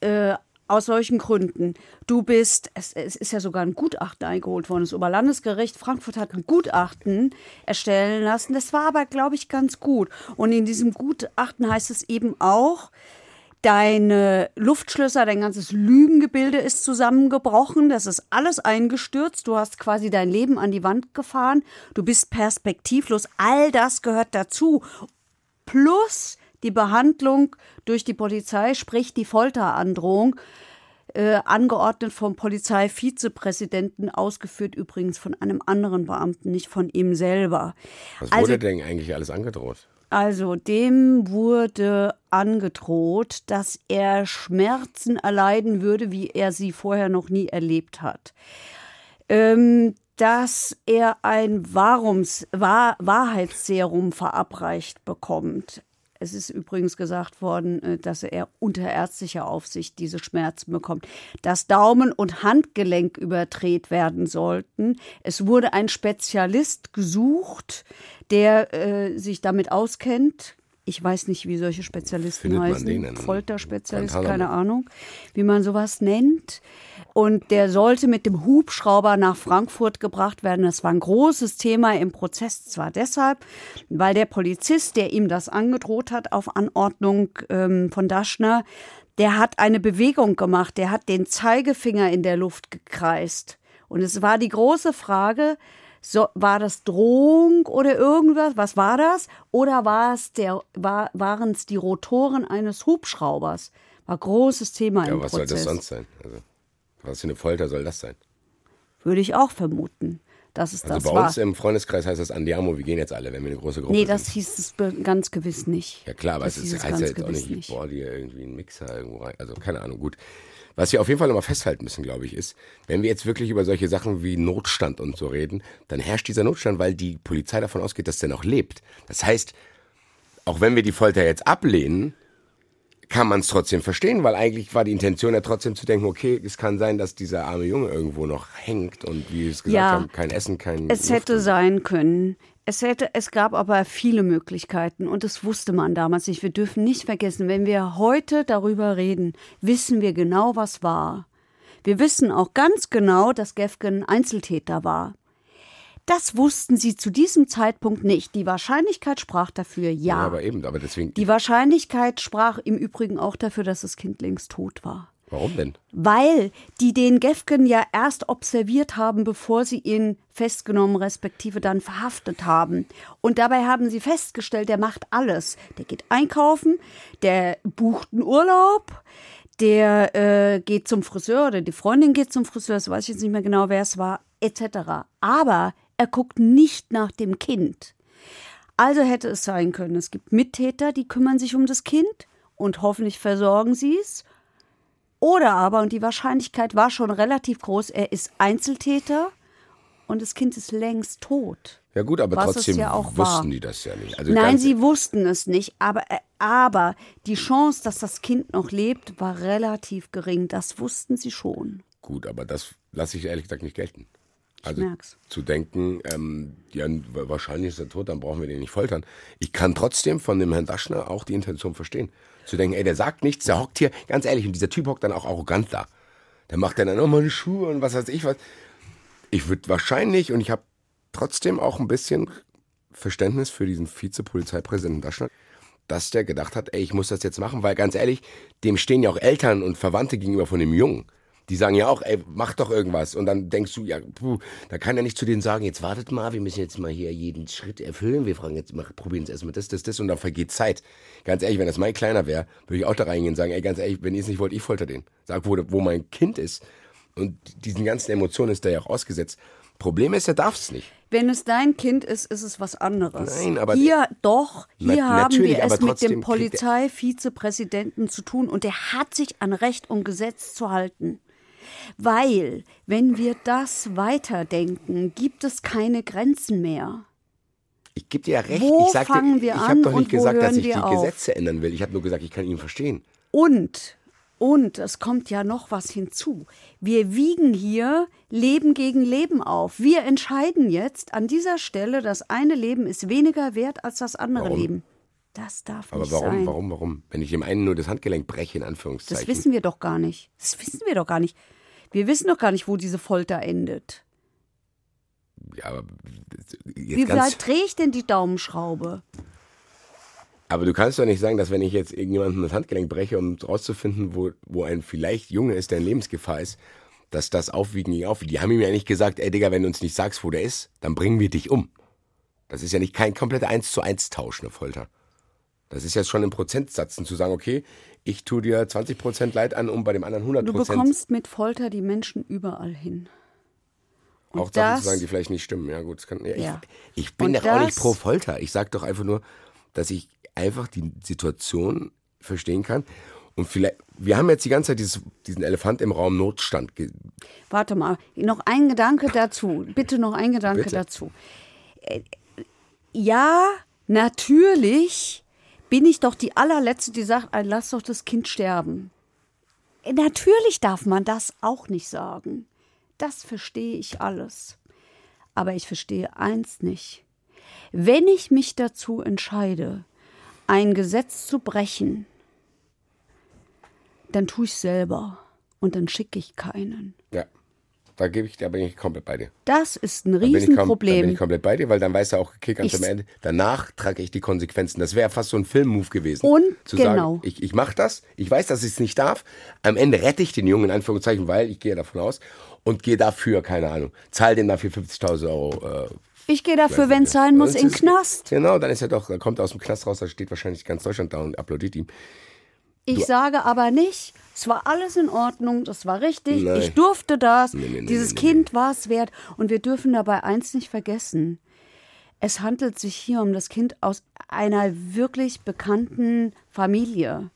äh, aus solchen Gründen. Du bist, es, es ist ja sogar ein Gutachten eingeholt worden. Das Oberlandesgericht Frankfurt hat ein Gutachten erstellen lassen. Das war aber, glaube ich, ganz gut. Und in diesem Gutachten heißt es eben auch, Deine Luftschlösser, dein ganzes Lügengebilde ist zusammengebrochen. Das ist alles eingestürzt. Du hast quasi dein Leben an die Wand gefahren. Du bist perspektivlos. All das gehört dazu. Plus die Behandlung durch die Polizei, sprich die Folterandrohung, äh, angeordnet vom Polizeivizepräsidenten, ausgeführt übrigens von einem anderen Beamten, nicht von ihm selber. Was wurde Also- denn eigentlich alles angedroht? Also dem wurde angedroht, dass er Schmerzen erleiden würde, wie er sie vorher noch nie erlebt hat. Ähm, dass er ein Wahrums, Wahr, Wahrheitsserum verabreicht bekommt. Es ist übrigens gesagt worden, äh, dass er unter ärztlicher Aufsicht diese Schmerzen bekommt. Dass Daumen und Handgelenk überdreht werden sollten. Es wurde ein Spezialist gesucht, der äh, sich damit auskennt. Ich weiß nicht, wie solche Spezialisten Findet man heißen. Folterspezialist, keine Ahnung, wie man sowas nennt. Und der sollte mit dem Hubschrauber nach Frankfurt gebracht werden. Das war ein großes Thema im Prozess. Zwar deshalb, weil der Polizist, der ihm das angedroht hat, auf Anordnung ähm, von Daschner, der hat eine Bewegung gemacht. Der hat den Zeigefinger in der Luft gekreist. Und es war die große Frage, so, war das Drohung oder irgendwas? Was war das? Oder war es der, war, waren es die Rotoren eines Hubschraubers? War großes Thema Ja, im was soll Prozess. das sonst sein? Also, was für eine Folter soll das sein? Würde ich auch vermuten, dass es Also das bei war. uns im Freundeskreis heißt das Andiamo, wir gehen jetzt alle, wenn wir eine große Gruppe Nee, das sind. hieß es ganz gewiss nicht. Ja klar, aber Das es ist, heißt ja jetzt auch nicht, nicht. boah, die irgendwie einen Mixer irgendwo rein. Also keine Ahnung, gut. Was wir auf jeden Fall immer festhalten müssen, glaube ich, ist, wenn wir jetzt wirklich über solche Sachen wie Notstand und so reden, dann herrscht dieser Notstand, weil die Polizei davon ausgeht, dass der noch lebt. Das heißt, auch wenn wir die Folter jetzt ablehnen, kann man es trotzdem verstehen, weil eigentlich war die Intention ja trotzdem zu denken, okay, es kann sein, dass dieser arme Junge irgendwo noch hängt und wie wir es gesagt Ja. haben, kein Essen, kein Es Luft hätte sein können. Es hätte, es gab aber viele Möglichkeiten und das wusste man damals nicht. Wir dürfen nicht vergessen, wenn wir heute darüber reden, wissen wir genau, was war. Wir wissen auch ganz genau, dass Gefgen Einzeltäter war. Das wussten sie zu diesem Zeitpunkt nicht. Die Wahrscheinlichkeit sprach dafür Ja, ja. aber eben, aber deswegen, Die Wahrscheinlichkeit sprach im Übrigen auch dafür, dass das Kind längst tot war. Warum denn? Weil die den Gefgen ja erst observiert haben, bevor sie ihn festgenommen, respektive dann verhaftet haben. Und dabei haben sie festgestellt, der macht alles. Der geht einkaufen, der bucht einen Urlaub, der äh, geht zum Friseur oder die Freundin geht zum Friseur, das weiß ich jetzt nicht mehr genau, wer es war, etc. Aber er guckt nicht nach dem Kind. Also hätte es sein können, es gibt Mittäter, die kümmern sich um das Kind und hoffentlich versorgen sie es. Oder aber, und die Wahrscheinlichkeit war schon relativ groß, er ist Einzeltäter und das Kind ist längst tot. Ja gut, aber trotzdem ja auch wussten war. die das ja nicht. Also Nein, sie wussten es nicht, aber, äh, aber die Chance, dass das Kind noch lebt, war relativ gering. Das wussten sie schon. Gut, aber das lasse ich ehrlich gesagt nicht gelten. Also zu denken, ähm, ja, wahrscheinlich ist er tot, dann brauchen wir den nicht foltern. Ich kann trotzdem von dem Herrn Daschner auch die Intention verstehen. Zu denken, ey, der sagt nichts, der hockt hier, ganz ehrlich, und dieser Typ hockt dann auch arrogant da. Der macht dann auch meine Schuhe und was weiß ich was. Ich würde wahrscheinlich, und ich habe trotzdem auch ein bisschen Verständnis für diesen Vizepolizeipräsidenten Daschner, dass der gedacht hat, ey, ich muss das jetzt machen, weil ganz ehrlich, dem stehen ja auch Eltern und Verwandte gegenüber von dem Jungen. Die sagen ja auch, ey, mach doch irgendwas. Und dann denkst du, ja, puh, da kann er nicht zu denen sagen, jetzt wartet mal, wir müssen jetzt mal hier jeden Schritt erfüllen. Wir fragen jetzt mal, probieren es erstmal das, das, das und dann vergeht Zeit. Ganz ehrlich, wenn das mein Kleiner wäre, würde ich auch da reingehen und sagen, ey, ganz ehrlich, wenn ihr es nicht wollt, ich folter den. Sag, wo, wo mein Kind ist. Und diesen ganzen Emotionen ist er ja auch ausgesetzt. Problem ist, er darf es nicht. Wenn es dein Kind ist, ist es was anderes. Nein, aber- hier doch, hier haben wir es mit dem Polizeivizepräsidenten zu tun und der hat sich an Recht und Gesetz zu halten. Weil, wenn wir das weiterdenken, gibt es keine Grenzen mehr. Ich gebe dir ja recht. Wo ich sagte, fangen wir ich habe doch nicht gesagt, dass ich die auf? Gesetze ändern will. Ich habe nur gesagt, ich kann ihn verstehen. Und, und, es kommt ja noch was hinzu. Wir wiegen hier Leben gegen Leben auf. Wir entscheiden jetzt an dieser Stelle, das eine Leben ist weniger wert als das andere Warum? Leben. Das darf Aber nicht warum, sein. warum, warum? Wenn ich dem einen nur das Handgelenk breche, in Das Anführungszeichen. wissen wir doch gar nicht. Das wissen wir doch gar nicht. Wir wissen doch gar nicht, wo diese Folter endet. ja, aber Wie jetzt ganz, weit drehe ich denn die Daumenschraube? aber du kannst doch nicht sagen, dass wenn ich jetzt irgendjemandem das Handgelenk breche, um rauszufinden, wo, wo ein vielleicht Junge ist, der in Lebensgefahr ist, dass das Aufwiegen gegen Aufwiegen. Die haben ihm ja nicht gesagt, ey Digga, wenn du uns nicht sagst, wo der ist, dann bringen wir dich um. Das ist ja nicht kein kompletter 1 zu 1 Tausch, eine Folter. Das ist ja schon im Prozentsatz zu sagen, okay, ich tue dir 20% Leid an, um bei dem anderen 100% Du bekommst mit Folter die Menschen überall hin. Und auch Sachen zu sagen, die vielleicht nicht stimmen. Ja, gut, kann, ja, Ja. Ich, ich bin Und doch auch nicht pro Folter. Ich sage doch einfach nur, dass ich einfach die Situation verstehen kann. Und vielleicht, wir haben jetzt die ganze Zeit dieses, diesen Elefant im Raum Notstand. Warte mal, noch ein Gedanke dazu. Bitte noch ein Gedanke Bitte. dazu. Äh, Ja, natürlich bin ich doch die allerletzte, die sagt, lass doch das Kind sterben. Natürlich darf man das auch nicht sagen. Das verstehe ich alles. Aber ich verstehe eins nicht. Wenn ich mich dazu entscheide, ein Gesetz zu brechen, dann tue ich selber und dann schicke ich keinen. Ja. Da gebe ich, da bin ich komplett bei dir. Das ist ein Da Riesenproblem. Da bin ich komplett bei dir, weil dann weißt du auch, okay, ganz Ich- am Ende, danach trage ich die Konsequenzen. Das wäre fast so ein Filmmove gewesen. Und zu genau. sagen, ich, ich mache das, ich weiß, dass ich es nicht darf. Am Ende rette ich den Jungen in Anführungszeichen, weil ich gehe davon aus und gehe dafür, keine Ahnung, zahle dem dafür 50.000 Euro. Äh, ich gehe dafür, wenn es sein muss, in den Knast. Genau, dann ist er doch, dann kommt er aus dem Knast raus, da steht wahrscheinlich ganz Deutschland da und applaudiert ihm. Ich sage aber nicht, es war alles in Ordnung, das war richtig, Nein. ich durfte das, Nee, nee, nee, dieses Kind war es wert. Und wir dürfen dabei eins nicht vergessen. Es handelt sich hier um das Kind aus einer wirklich bekannten Familie.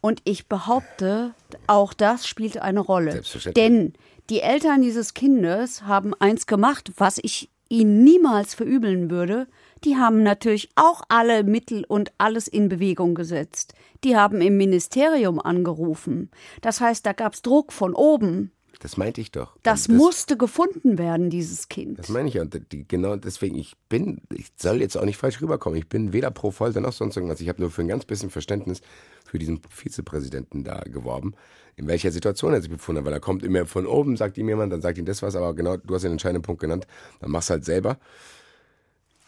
Und ich behaupte, auch das spielt eine Rolle. Denn die Eltern dieses Kindes haben eins gemacht, was ich ihnen niemals verübeln würde. Die haben natürlich auch alle Mittel und alles in Bewegung gesetzt. Die haben im Ministerium angerufen. Das heißt, da gab es Druck von oben. Das meinte ich doch. Das, Und musste gefunden werden, dieses Kind. Das meine ich ja. Und die, genau deswegen, ich bin, ich soll jetzt auch nicht falsch rüberkommen. Ich bin weder pro Folter noch sonst irgendwas. Ich habe nur für ein ganz bisschen Verständnis für diesen Vizepräsidenten da geworben, in welcher Situation er sich befunden hat. Weil er kommt immer von oben, sagt ihm jemand, dann sagt ihm das was, aber genau, du hast den entscheidenden Punkt genannt, dann mach's halt selber.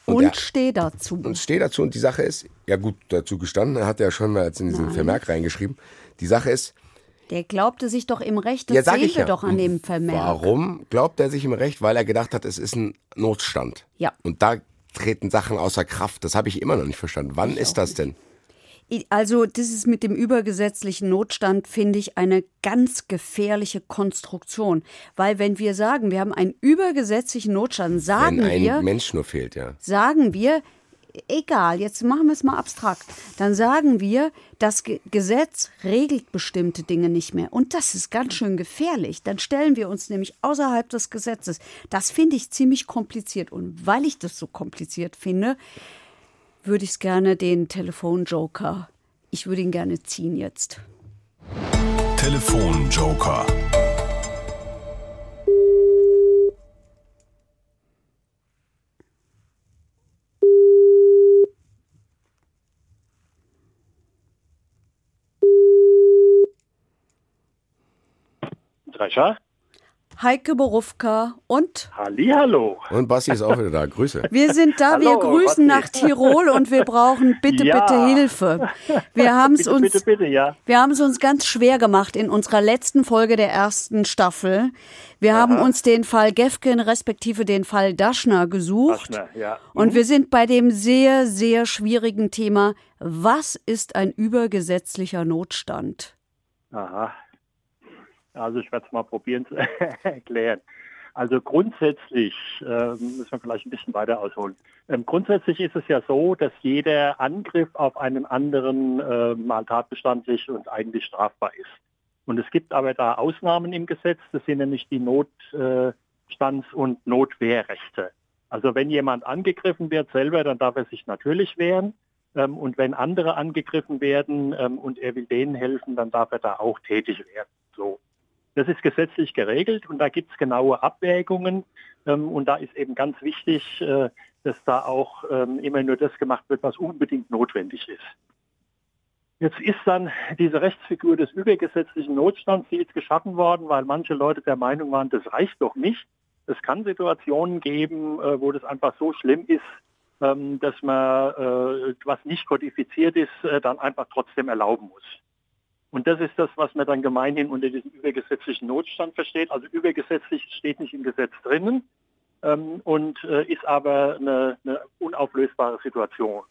Und, er- steh dazu. Und stehe dazu und die Sache ist, ja gut, dazu gestanden, er hat ja schon mal jetzt in diesen Vermerk reingeschrieben. Die Sache ist, Der glaubte sich doch im Recht, das ja, sehen ich wir ja. doch an dem Vermerk. Warum glaubt er sich im Recht? Weil er gedacht hat, es ist ein Notstand. Ja. Und da treten Sachen außer Kraft. Das habe ich immer noch nicht verstanden. Wann ist das denn? Also das ist mit dem übergesetzlichen Notstand, finde ich, eine ganz gefährliche Konstruktion. Weil wenn wir sagen, wir haben einen übergesetzlichen Notstand, sagen Wenn ein wir, Mensch nur fehlt, ja. sagen wir, egal, jetzt machen wir es mal abstrakt, dann sagen wir, das Ge Gesetz regelt bestimmte Dinge nicht mehr. Und das ist ganz schön gefährlich. Dann stellen wir uns nämlich außerhalb des Gesetzes. Das finde ich ziemlich kompliziert. Und weil ich das so kompliziert finde, würde ich es gerne den Telefonjoker, ich würde ihn gerne ziehen jetzt. Telefonjoker. Drescher. Heike Borufka und Hallihallo. Und Basti ist auch wieder da. Grüße. wir sind da, wir Hallo, grüßen Basti. nach Tirol und wir brauchen bitte, Ja. bitte Hilfe. Wir haben es uns bitte, bitte, ja. Wir haben es uns ganz schwer gemacht in unserer letzten Folge der ersten Staffel. Wir haben uns den Fall Gefgen respektive den Fall Daschner gesucht. Daschner, ja. Und wir sind bei dem sehr, sehr schwierigen Thema, was ist ein übergesetzlicher Notstand? Aha. Also ich werde es mal probieren zu erklären. Also grundsätzlich äh, müssen wir vielleicht ein bisschen weiter ausholen. Ähm, grundsätzlich ist es ja so, dass jeder Angriff auf einen anderen äh, mal tatbestandlich und eigentlich strafbar ist. Und es gibt aber da Ausnahmen im Gesetz, das sind nämlich die Notstands- und Notwehrrechte. Also wenn jemand angegriffen wird selber, dann darf er sich natürlich wehren. Ähm, und wenn andere angegriffen werden ähm, und er will denen helfen, dann darf er da auch tätig werden. So. Das ist gesetzlich geregelt und da gibt es genaue Abwägungen. Ähm, und da ist eben ganz wichtig, äh, dass da auch ähm, immer nur das gemacht wird, was unbedingt notwendig ist. Jetzt ist dann diese Rechtsfigur des übergesetzlichen Notstands, die ist geschaffen worden, weil manche Leute der Meinung waren, das reicht doch nicht. Es kann Situationen geben, äh, wo das einfach so schlimm ist, ähm, dass man, äh, was nicht kodifiziert ist, äh, dann einfach trotzdem erlauben muss. Und das ist das, was man dann gemeinhin unter diesem übergesetzlichen Notstand versteht. Also übergesetzlich steht nicht im Gesetz drinnen ähm, und äh, ist aber eine, eine unauflösbare Situation.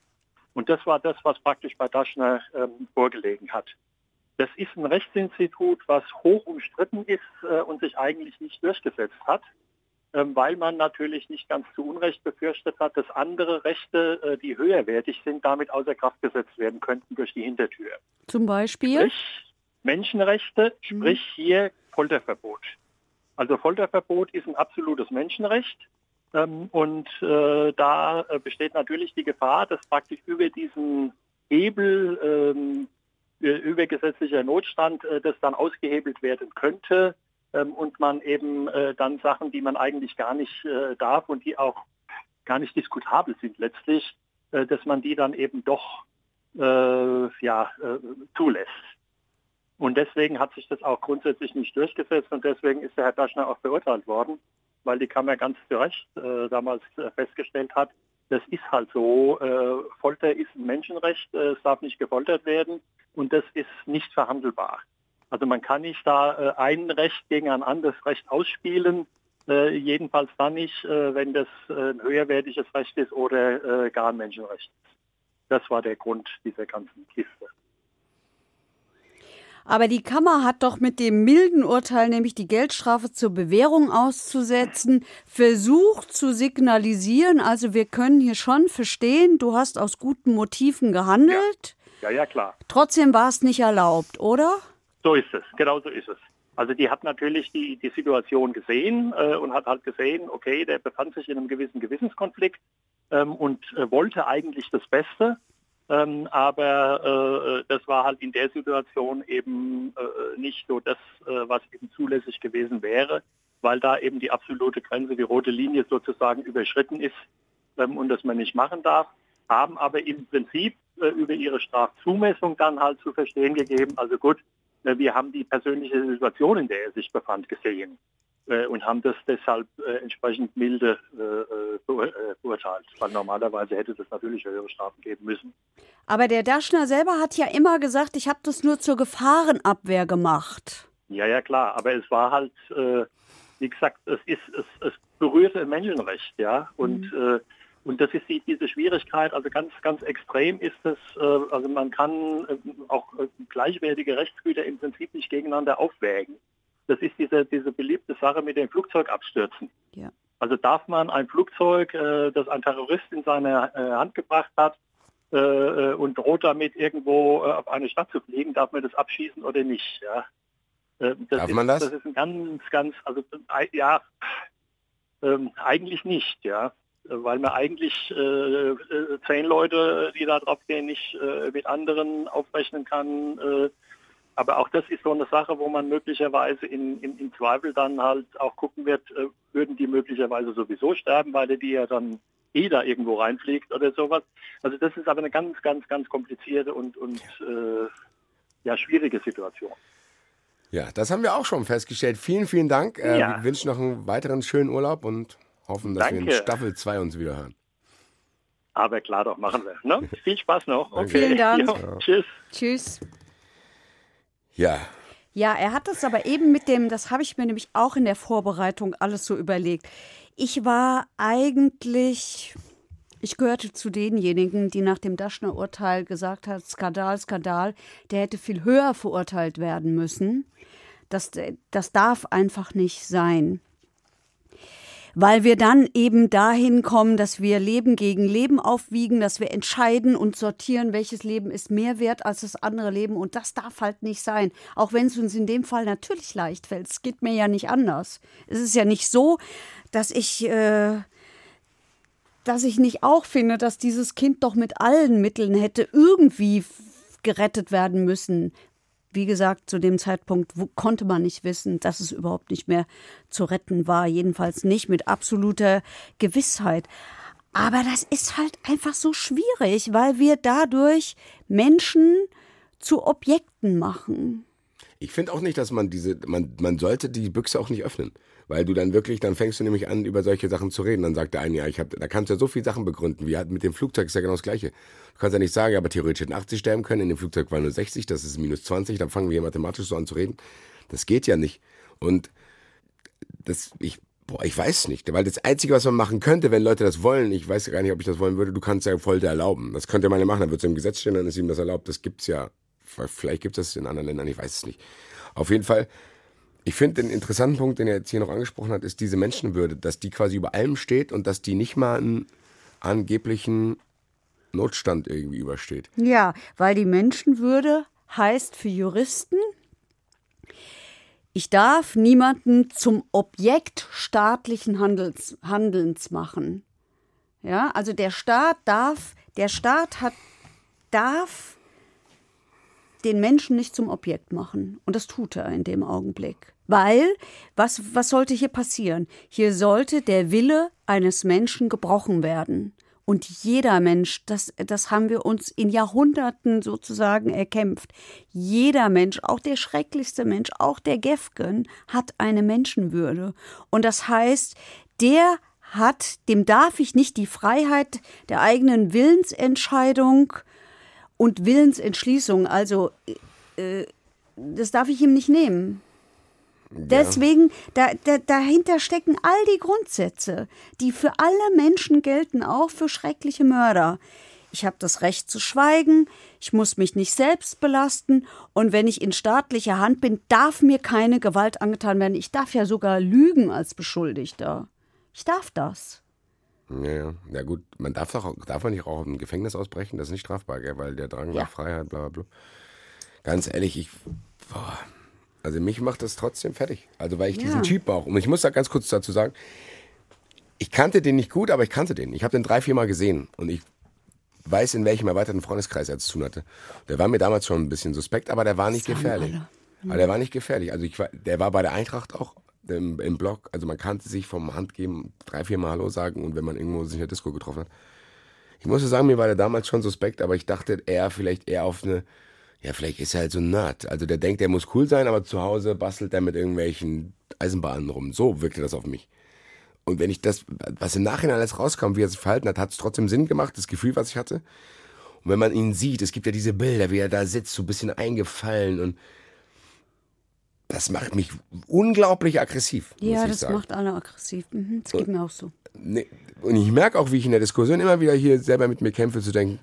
Und das war das, was praktisch bei Daschner ähm, vorgelegen hat. Das ist ein Rechtsinstitut, was hoch umstritten ist äh, und sich eigentlich nicht durchgesetzt hat, weil man natürlich nicht ganz zu Unrecht befürchtet hat, dass andere Rechte, äh, die höherwertig sind, damit außer Kraft gesetzt werden könnten durch die Hintertür. Zum Beispiel? Sprich Menschenrechte, sprich hier Folterverbot. Also Folterverbot ist ein absolutes Menschenrecht. Ähm, und äh, da äh, besteht natürlich die Gefahr, dass praktisch über diesen Hebel ähm, übergesetzlicher Notstand, äh, das dann ausgehebelt werden könnte ähm, und man eben äh, dann Sachen, die man eigentlich gar nicht äh, darf und die auch gar nicht diskutabel sind letztlich, äh, dass man die dann eben doch ja, zulässt. Und deswegen hat sich das auch grundsätzlich nicht durchgesetzt und deswegen ist der Herr Daschner auch verurteilt worden, weil die Kammer ganz zu Recht damals festgestellt hat, das ist halt so, Folter ist ein Menschenrecht, es darf nicht gefoltert werden und das ist nicht verhandelbar. Also man kann nicht da ein Recht gegen ein anderes Recht ausspielen, jedenfalls dann nicht, wenn das ein höherwertiges Recht ist oder gar ein Menschenrecht. Das war der Grund dieser ganzen Kiste. Aber die Kammer hat doch mit dem milden Urteil, nämlich die Geldstrafe zur Bewährung auszusetzen, versucht zu signalisieren, also wir können hier schon verstehen, du hast aus guten Motiven gehandelt. Ja, ja, ja klar. Trotzdem war es nicht erlaubt, oder? So ist es, genau so ist es. Also die hat natürlich die, die Situation gesehen äh, und hat halt gesehen, okay, der befand sich in einem gewissen Gewissenskonflikt ähm, und äh, wollte eigentlich das Beste. Ähm, aber äh, das war halt in der Situation eben äh, nicht so das, äh, was eben zulässig gewesen wäre, weil da eben die absolute Grenze, die rote Linie sozusagen überschritten ist ähm, und das man nicht machen darf, haben aber im Prinzip äh, über ihre Strafzumessung dann halt zu verstehen gegeben, also gut, äh, wir haben die persönliche Situation, in der er sich befand, gesehen. Äh, und haben das deshalb äh, entsprechend milde äh, beurteilt. Weil normalerweise hätte es natürlich höhere Strafen geben müssen. Aber der Daschner selber hat ja immer gesagt, ich habe das nur zur Gefahrenabwehr gemacht. Ja, ja, klar. Aber es war halt, wie gesagt, es, ist, es, es berührte Menschenrecht, ja. Und mhm. Und das ist die, diese Schwierigkeit, also ganz, ganz extrem ist es, also man kann auch gleichwertige Rechtsgüter im Prinzip nicht gegeneinander aufwägen. Das ist diese, diese beliebte Sache mit den Flugzeugabstürzen. Ja. Also darf man ein Flugzeug, äh, das ein Terrorist in seine äh, Hand gebracht hat äh, äh und droht damit irgendwo äh, auf eine Stadt zu fliegen, darf man das abschießen oder nicht? Ja. Äh, das darf ist, man das? Das ist ein ganz, ganz, also ja, ähm, eigentlich nicht, ja weil man eigentlich äh, zehn Leute, die da drauf gehen, nicht äh, mit anderen aufrechnen kann, äh, aber auch das ist so eine Sache, wo man möglicherweise in, in, in Zweifel dann halt auch gucken wird, äh, würden die möglicherweise sowieso sterben, weil die ja dann eh da irgendwo reinfliegt oder sowas. Also das ist aber eine ganz, ganz, ganz komplizierte und, und äh, ja, schwierige Situation. Ja, das haben wir auch schon festgestellt. Vielen, vielen Dank. Äh, ja. Wir wünschen noch einen weiteren schönen Urlaub und hoffen, dass Danke. wir in Staffel 2 uns wieder hören. Aber klar doch, machen wir. Ne? Viel Spaß noch. Okay. Vielen Dank. Jo, tschüss. Tschüss. Ja. Ja, er hat es aber eben mit dem, das habe ich mir nämlich auch in der Vorbereitung alles so überlegt. Ich war eigentlich, ich gehörte zu denjenigen, die nach dem Daschner-Urteil gesagt hat, Skandal, Skandal, der hätte viel höher verurteilt werden müssen. Das, das darf einfach nicht sein weil wir dann eben dahin kommen, dass wir Leben gegen Leben aufwiegen, dass wir entscheiden und sortieren, welches Leben ist mehr wert als das andere Leben. Und das darf halt nicht sein. Auch wenn es uns in dem Fall natürlich leicht fällt. Es geht mir ja nicht anders. Es ist ja nicht so, dass ich. Äh, dass ich nicht auch finde, dass dieses Kind doch mit allen Mitteln hätte irgendwie gerettet werden müssen wie gesagt, zu dem Zeitpunkt konnte man nicht wissen, dass es überhaupt nicht mehr zu retten war. Jedenfalls nicht mit absoluter Gewissheit. Aber das ist halt einfach so schwierig, weil wir dadurch Menschen zu Objekten machen. Ich finde auch nicht, dass man diese, man, man sollte die Büchse auch nicht öffnen. Weil du dann wirklich, dann fängst du nämlich an, über solche Sachen zu reden. Dann sagt der eine, ja, ich hab, da kannst du ja so viele Sachen begründen. Wie halt mit dem Flugzeug ist ja genau das Gleiche. Du kannst ja nicht sagen, aber theoretisch hätten 80 sterben können, in dem Flugzeug waren nur 60, das ist minus 20, dann fangen wir hier mathematisch so an zu reden. Das geht ja nicht. Und das, ich, boah, ich weiß nicht, weil das Einzige, was man machen könnte, wenn Leute das wollen, ich weiß gar nicht, ob ich das wollen würde, du kannst ja Folter erlauben. Das könnte man ja machen, dann wird es im Gesetz stehen, dann ist ihm das erlaubt. Das gibt's ja, vielleicht gibt es das in anderen Ländern, ich weiß es nicht. Auf jeden Fall, ich finde den interessanten Punkt, den er jetzt hier noch angesprochen hat, ist diese Menschenwürde, dass die quasi über allem steht und dass die nicht mal einen angeblichen Notstand irgendwie übersteht. Ja, weil die Menschenwürde heißt für Juristen, ich darf niemanden zum Objekt staatlichen Handels, Handelns machen. Ja, also der Staat darf, der Staat hat darf den Menschen nicht zum Objekt machen. Und das tut er in dem Augenblick. Weil, was, was sollte hier passieren? Hier sollte der Wille eines Menschen gebrochen werden. Und jeder Mensch, das, das haben wir uns in Jahrhunderten sozusagen erkämpft. Jeder Mensch, auch der schrecklichste Mensch, auch der Gefgen, hat eine Menschenwürde. Und das heißt, der hat, dem darf ich nicht die Freiheit der eigenen Willensentscheidung und Willensentschließung, also äh, das darf ich ihm nicht nehmen. Deswegen, da, da, dahinter stecken all die Grundsätze, die für alle Menschen gelten, auch für schreckliche Mörder. Ich habe das Recht zu schweigen, ich muss mich nicht selbst belasten und wenn ich in staatlicher Hand bin, darf mir keine Gewalt angetan werden. Ich darf ja sogar lügen als Beschuldigter. Ich darf das. Ja, ja. ja gut, man darf doch darf man nicht auch im Gefängnis ausbrechen, das ist nicht strafbar, gell? weil der Drang ja. nach Freiheit, bla bla bla. Ganz ehrlich, ich. Boah. Also mich macht das trotzdem fertig. Also weil ich ja. diesen Cheap brauche. Und ich muss da ganz kurz dazu sagen, ich kannte den nicht gut, aber ich kannte den. Ich habe den drei, vier Mal gesehen. Und ich weiß, in welchem erweiterten Freundeskreis er zu tun hatte. Der war mir damals schon ein bisschen suspekt, aber der war nicht gefährlich. Aber der war nicht gefährlich. Also ich war, der war bei der Eintracht auch im, im Blog. Also man kannte sich vom Handgeben drei, vier Mal Hallo sagen und wenn man irgendwo sich in der Disco getroffen hat. Ich muss sagen, mir war der damals schon suspekt, aber ich dachte eher vielleicht eher auf eine ja, vielleicht ist er halt so ein Nerd. Also der denkt, er muss cool sein, aber zu Hause bastelt er mit irgendwelchen Eisenbahnen rum. So wirkte das auf mich. Und wenn ich das, was im Nachhinein alles rauskam, wie er sich verhalten hat, hat es trotzdem Sinn gemacht, das Gefühl, was ich hatte. Und wenn man ihn sieht, es gibt ja diese Bilder, wie er da sitzt, so ein bisschen eingefallen und das macht mich unglaublich aggressiv. Ja, das sagen. macht alle aggressiv. Mhm, das geht und, mir auch so. Nee, und ich merke auch, wie ich in der Diskussion immer wieder hier selber mit mir kämpfe, zu denken,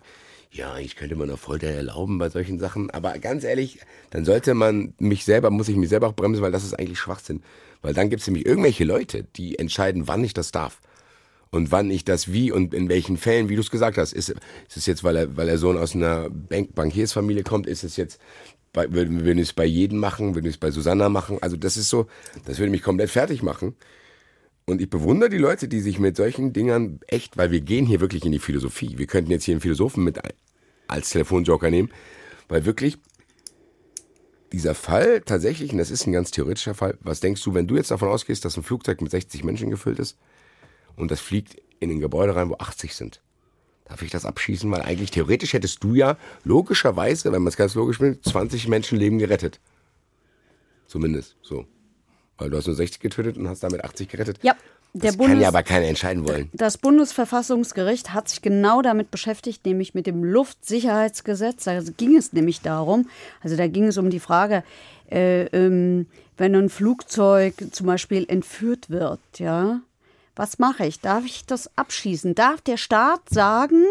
ja, ich könnte mir noch Folter erlauben bei solchen Sachen, aber ganz ehrlich, dann sollte man mich selber, muss ich mich selber auch bremsen, weil das ist eigentlich Schwachsinn. Weil dann gibt es nämlich irgendwelche Leute, die entscheiden, wann ich das darf. Und wann ich das wie und in welchen Fällen, wie du es gesagt hast, ist, ist es jetzt, weil er, weil er Sohn aus einer Bank Bankiersfamilie kommt, ist es jetzt, bei, würden wir es bei jedem machen, würden wir es bei Susanna machen. Also das ist so, das würde mich komplett fertig machen. Und ich bewundere die Leute, die sich mit solchen Dingern echt, weil wir gehen hier wirklich in die Philosophie. Wir könnten jetzt hier einen Philosophen mit als Telefonjoker nehmen, weil wirklich dieser Fall tatsächlich, und das ist ein ganz theoretischer Fall, was denkst du, wenn du jetzt davon ausgehst, dass ein Flugzeug mit 60 Menschen gefüllt ist und das fliegt in ein Gebäude rein, wo 80 sind? Darf ich das abschießen? Weil eigentlich theoretisch hättest du ja logischerweise, wenn man es ganz logisch will, 20 Menschenleben gerettet. Zumindest so. Weil du hast nur 60 getötet und hast damit 80 gerettet. Ja. Der das Bundes kann ja aber keiner entscheiden wollen. Das Bundesverfassungsgericht hat sich genau damit beschäftigt, nämlich mit dem Luftsicherheitsgesetz. Da ging es nämlich darum, also da ging es um die Frage, äh, ähm, wenn ein Flugzeug zum Beispiel entführt wird, ja, was mache ich? Darf ich das abschießen? Darf der Staat sagen,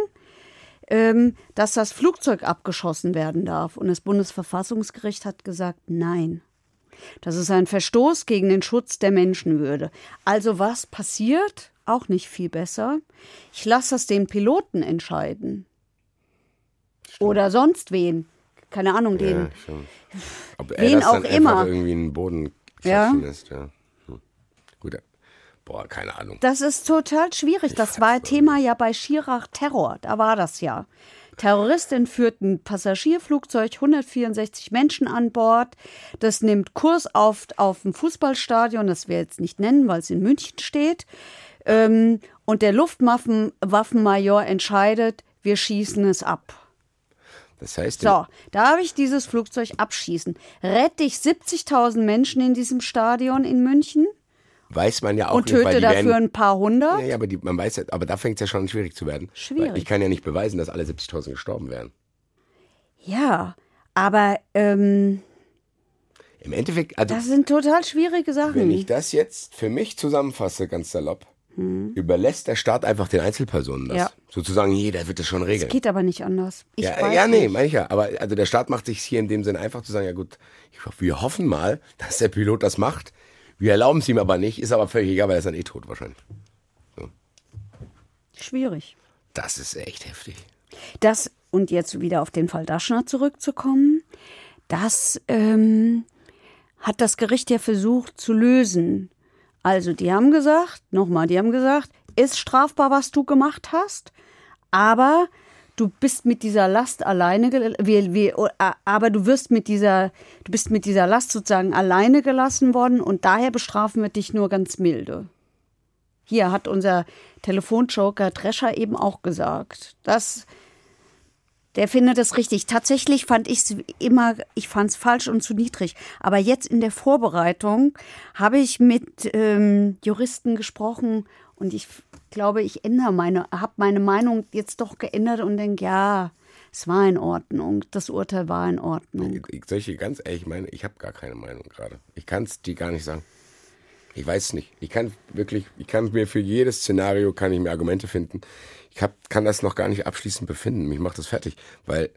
ähm, dass das Flugzeug abgeschossen werden darf? Und das Bundesverfassungsgericht hat gesagt, nein. Das ist ein Verstoß gegen den Schutz der Menschenwürde. Also was passiert? Auch nicht viel besser. Ich lasse das den Piloten entscheiden. Stimmt. Oder sonst wen. Keine Ahnung, den. Ja, Ob er wen auch immer. irgendwie einen Boden ja. lässt, ja. Boah, keine Ahnung. Das ist total schwierig. Ich das war Thema ja bei Schirach Terror. Da war das ja. Terroristen führten Passagierflugzeug, 164 Menschen an Bord. Das nimmt Kurs auf, auf dem Fußballstadion, das wir jetzt nicht nennen, weil es in München steht. Ähm, und der Luftwaffenmajor entscheidet, wir schießen es ab. Das heißt, so, darf ich dieses Flugzeug abschießen? Rette ich 70.000 Menschen in diesem Stadion in München? Weiß man ja auch und nicht. Und töte dafür werden, ein paar hundert? Ja, ja, aber die, man weiß ja, aber da fängt es ja schon schwierig zu werden. Schwierig. ich kann ja nicht beweisen, dass alle 70.000 gestorben wären. Ja, aber ähm, im Endeffekt, also, das sind total schwierige Sachen. Wenn ich das jetzt für mich zusammenfasse, ganz salopp, hm. überlässt der Staat einfach den Einzelpersonen das. Ja. Sozusagen, jeder wird das schon regeln. Es geht aber nicht anders. Ich ja, ja, nee, meine ich ja. Aber also der Staat macht sich hier in dem Sinn einfach zu sagen, ja gut, wir hoffen mal, dass der Pilot das macht. Wir erlauben es ihm aber nicht, ist aber völlig egal, weil er ist dann eh tot wahrscheinlich. So. Schwierig. Das ist echt heftig. Das, und jetzt wieder auf den Fall Daschner zurückzukommen, das ähm, hat das Gericht ja versucht zu lösen. Also, die haben gesagt, nochmal, die haben gesagt, ist strafbar, was du gemacht hast, aber du bist mit dieser Last alleine, wir, wir, aber du wirst mit dieser, du bist mit dieser Last sozusagen alleine gelassen worden und daher bestrafen wir dich nur ganz milde. Hier hat unser Telefonjoker Drescher eben auch gesagt. Das, der findet es richtig. Tatsächlich fand ich es immer, ich fand es falsch und zu niedrig. Aber jetzt in der Vorbereitung habe ich mit ähm, Juristen gesprochen und ich glaube, ich ändere meine, habe meine Meinung jetzt doch geändert und denke, ja, es war in Ordnung. Das Urteil war in Ordnung. Ich, soll ich ganz ehrlich meine, ich habe gar keine Meinung gerade. Ich kann es dir gar nicht sagen. Ich weiß nicht. Ich kann wirklich, ich kann mir für jedes Szenario kann ich mir Argumente finden. Ich hab, kann das noch gar nicht abschließend befinden. Mich macht das fertig, weil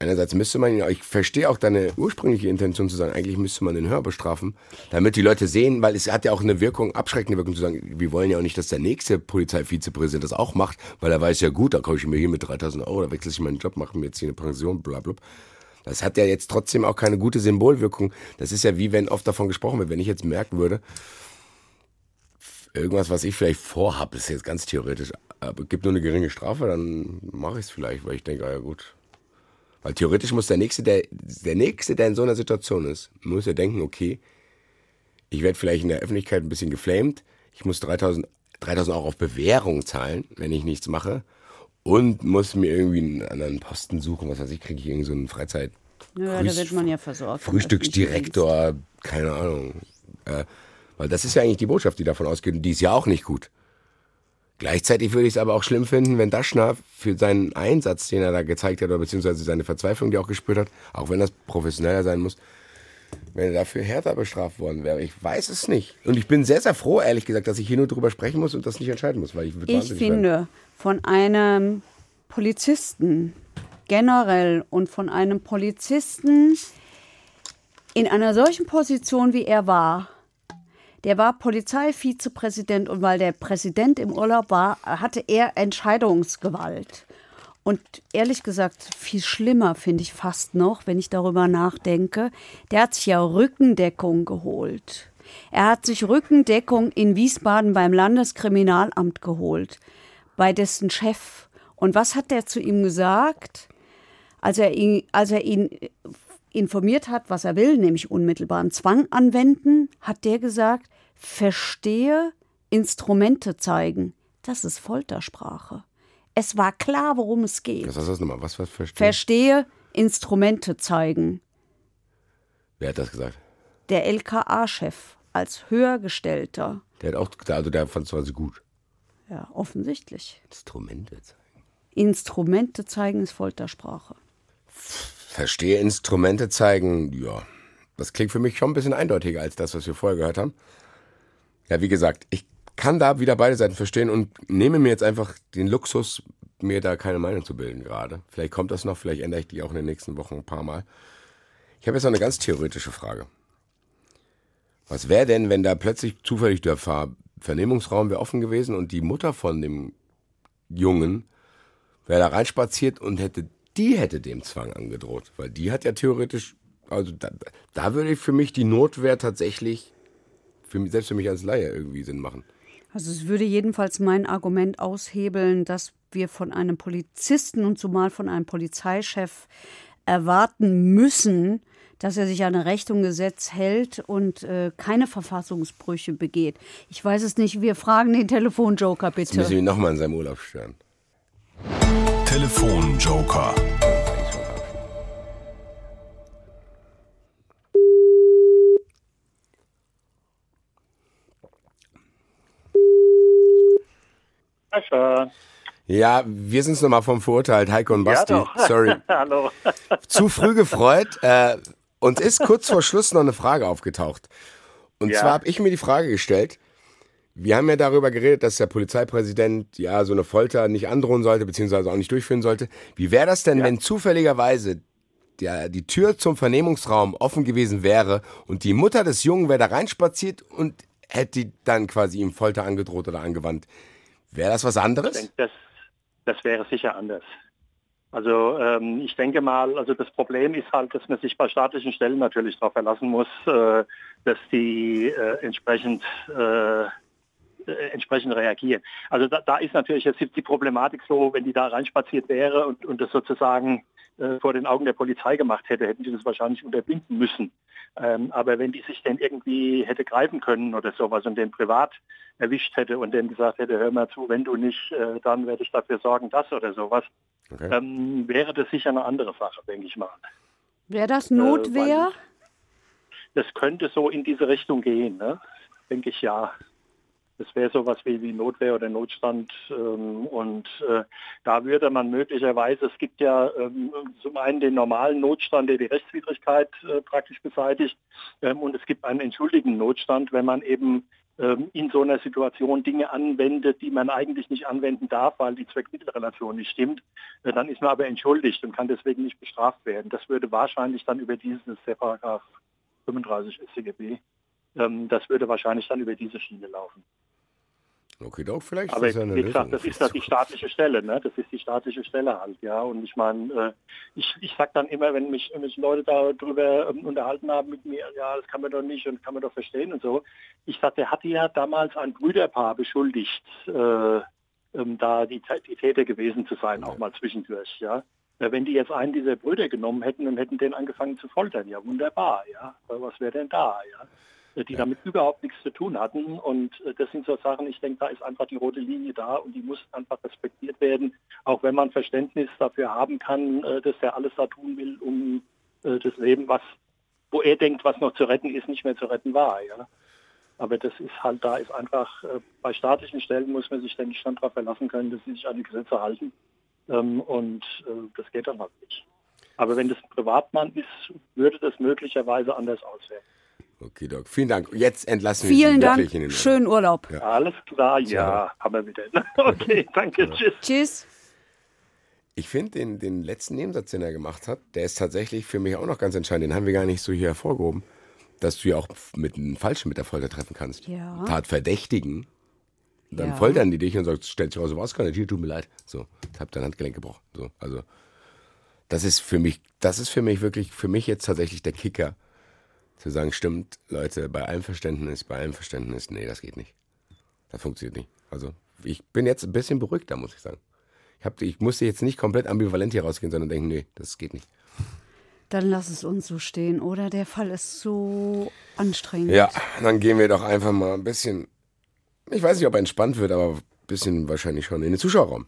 einerseits müsste man ihn, ich verstehe auch deine ursprüngliche Intention zu sagen, eigentlich müsste man den höher bestrafen, damit die Leute sehen, weil es hat ja auch eine Wirkung, abschreckende Wirkung zu sagen, wir wollen ja auch nicht, dass der nächste Polizeivizepräsident das auch macht, weil er weiß ja gut, da komme ich mir hier mit 3000 Euro, da wechsle ich meinen Job, mache mir jetzt hier eine Pension, bla bla. Das hat ja jetzt trotzdem auch keine gute Symbolwirkung. Das ist ja wie wenn oft davon gesprochen wird. Wenn ich jetzt merken würde, irgendwas, was ich vielleicht vorhabe, ist jetzt ganz theoretisch, aber gibt nur eine geringe Strafe, dann mache ich es vielleicht, weil ich denke, ah ja gut. Weil theoretisch muss der Nächste, der, der Nächste, der in so einer Situation ist, muss ja denken, okay, ich werde vielleicht in der Öffentlichkeit ein bisschen geflamed, ich muss 3000, 3000 Euro auf Bewährung zahlen, wenn ich nichts mache und muss mir irgendwie einen anderen Posten suchen, was weiß ich, kriege ich irgendwie so einen Freizeit. Ja, da wird man ja versorgt. Frühstücksdirektor, keine Ahnung. Äh, weil das ist ja eigentlich die Botschaft, die davon ausgeht, und die ist ja auch nicht gut. Gleichzeitig würde ich es aber auch schlimm finden, wenn Daschner für seinen Einsatz, den er da gezeigt hat, oder beziehungsweise seine Verzweiflung, die er auch gespürt hat, auch wenn das professioneller sein muss, wenn er dafür härter bestraft worden wäre. Ich weiß es nicht. Und ich bin sehr, sehr froh, ehrlich gesagt, dass ich hier nur drüber sprechen muss und das nicht entscheiden muss, weil ich Ich finde, werden. von einem Polizisten generell und von einem Polizisten in einer solchen Position, wie er war, der war Polizeivizepräsident und weil der Präsident im Urlaub war, hatte er Entscheidungsgewalt. Und ehrlich gesagt, viel schlimmer finde ich fast noch, wenn ich darüber nachdenke. Der hat sich ja Rückendeckung geholt. Er hat sich Rückendeckung in Wiesbaden beim Landeskriminalamt geholt, bei dessen Chef. Und was hat der zu ihm gesagt, als er ihn, als er ihn informiert hat, was er will, nämlich unmittelbaren Zwang anwenden, hat der gesagt, verstehe, Instrumente zeigen. Das ist Foltersprache. Es war klar, worum es geht. Was ist das nochmal? Was, was verstehe? Verstehe, Instrumente zeigen. Wer hat das gesagt? Der LKA-Chef als Höhergestellter. Der hat auch, also der fand es quasi gut. Ja, offensichtlich. Instrumente zeigen. Instrumente zeigen ist Foltersprache. Verstehe Instrumente zeigen, ja. Das klingt für mich schon ein bisschen eindeutiger als das, was wir vorher gehört haben. Ja, wie gesagt, ich kann da wieder beide Seiten verstehen und nehme mir jetzt einfach den Luxus, mir da keine Meinung zu bilden gerade. Vielleicht kommt das noch, vielleicht ändere ich die auch in den nächsten Wochen ein paar Mal. Ich habe jetzt noch eine ganz theoretische Frage. Was wäre denn, wenn da plötzlich zufällig der Ver Vernehmungsraum wäre offen gewesen und die Mutter von dem Jungen wäre da reinspaziert und hätte, die hätte dem Zwang angedroht, weil die hat ja theoretisch, also da, da würde ich für mich die Notwehr tatsächlich, für mich, selbst für mich als Laie irgendwie Sinn machen. Also es würde jedenfalls mein Argument aushebeln, dass wir von einem Polizisten und zumal von einem Polizeichef erwarten müssen, dass er sich an Recht und Gesetz hält und äh, keine Verfassungsbrüche begeht. Ich weiß es nicht. Wir fragen den Telefonjoker bitte. Jetzt müssen wir ihn nochmal in seinem Urlaub stören. Telefonjoker. Sascha. Ja, wir sind es nochmal vom verurteilt, Heiko und Basti. Ja, Sorry. Hallo. Zu früh gefreut. Äh, uns ist kurz vor Schluss noch eine Frage aufgetaucht. Und ja. zwar habe ich mir die Frage gestellt, wir haben ja darüber geredet, dass der Polizeipräsident ja so eine Folter nicht androhen sollte, beziehungsweise auch nicht durchführen sollte. Wie wäre das denn, ja. wenn zufälligerweise der, die Tür zum Vernehmungsraum offen gewesen wäre und die Mutter des Jungen wäre da reinspaziert und hätte dann quasi ihm Folter angedroht oder angewandt? Wäre das was anderes? Ich denke, das, das wäre sicher anders. Also ähm, ich denke mal, also das Problem ist halt, dass man sich bei staatlichen Stellen natürlich darauf verlassen muss, äh, dass die äh, entsprechend äh, entsprechend reagieren. Also da, da ist natürlich jetzt die Problematik so, wenn die da reinspaziert wäre und, und das sozusagen äh, vor den Augen der Polizei gemacht hätte, hätten sie das wahrscheinlich unterbinden müssen. Ähm, aber wenn die sich denn irgendwie hätte greifen können oder sowas und den privat erwischt hätte und dem gesagt hätte, hör mal zu, wenn du nicht, äh, dann werde ich dafür sorgen, das oder sowas, okay. ähm, wäre das sicher eine andere Sache, denke ich mal. Wäre das Notwehr? Äh, das könnte so in diese Richtung gehen, ne? denke ich ja. Das wäre sowas wie, wie Notwehr oder Notstand. Ähm, und äh, da würde man möglicherweise, es gibt ja ähm, zum einen den normalen Notstand, der die Rechtswidrigkeit äh, praktisch beseitigt. Ähm, und es gibt einen entschuldigenden Notstand, wenn man eben ähm, in so einer Situation Dinge anwendet, die man eigentlich nicht anwenden darf, weil die Zweckmittelrelation nicht stimmt, äh, dann ist man aber entschuldigt und kann deswegen nicht bestraft werden. Das würde wahrscheinlich dann über dieses der Paragraph 35 StGB, das würde wahrscheinlich dann über diese Schiene laufen. Okay, doch, vielleicht Aber ist das ja wie gesagt, das ist das die staatliche Stelle, ne? Das ist die staatliche Stelle halt, ja. Und ich meine, äh, ich, ich sag dann immer, wenn mich, wenn mich Leute darüber ähm, unterhalten haben mit mir, ja, das kann man doch nicht und kann man doch verstehen und so. Ich sag, der hatte ja damals ein Brüderpaar beschuldigt, äh, ähm, da die, die Täter gewesen zu sein, auch mal zwischendurch, ja. Wenn die jetzt einen dieser Brüder genommen hätten und hätten den angefangen zu foltern, ja wunderbar, ja. Was wäre denn da, ja? Die damit überhaupt nichts zu tun hatten. Und äh, das sind so Sachen, ich denke, da ist einfach die rote Linie da und die muss einfach respektiert werden, auch wenn man Verständnis dafür haben kann, äh, dass er alles da tun will, um äh, das Leben, was, wo er denkt, was noch zu retten ist, nicht mehr zu retten war. Ja. Aber das ist halt, da ist einfach, bei staatlichen Stellen muss man sich ständig dann darauf verlassen können, dass sie sich an die Gesetze halten. Ähm, und das geht dann halt nicht. Aber wenn das ein Privatmann ist, würde das möglicherweise anders aussehen. Okay, Doc. Vielen Dank. Jetzt entlassen wir Vielen Dank. In den Schönen Urlaub. Ja. Alles klar, ja. Haben wir wieder. Okay, danke. Ja. Tschüss. Tschüss. Ich finde den, den letzten Nebensatz, den er gemacht hat, der ist tatsächlich für mich auch noch ganz entscheidend. Den haben wir gar nicht so hier hervorgehoben. Dass du ja auch mit einem Falschen mit der Folter treffen kannst. Ja. Tatverdächtigen. Dann ja. foltern die dich und sagst, stellt sich raus, was kann hier, tut mir leid. So, ich habe dein Handgelenk gebrochen. So, also, das ist für mich, das ist für mich wirklich, für mich jetzt tatsächlich der Kicker zu sagen, stimmt, Leute, bei allem Verständnis, bei allem Verständnis, nee, das geht nicht. Das funktioniert nicht. Also ich bin jetzt ein bisschen beruhigter, muss ich sagen. Ich, hab, ich musste jetzt nicht komplett ambivalent hier rausgehen, sondern denken, nee, das geht nicht. Dann lass es uns so stehen, oder? Der Fall ist so anstrengend. Ja, dann gehen wir doch einfach mal ein bisschen, ich weiß nicht, ob er entspannt wird, aber ein bisschen wahrscheinlich schon in den Zuschauerraum.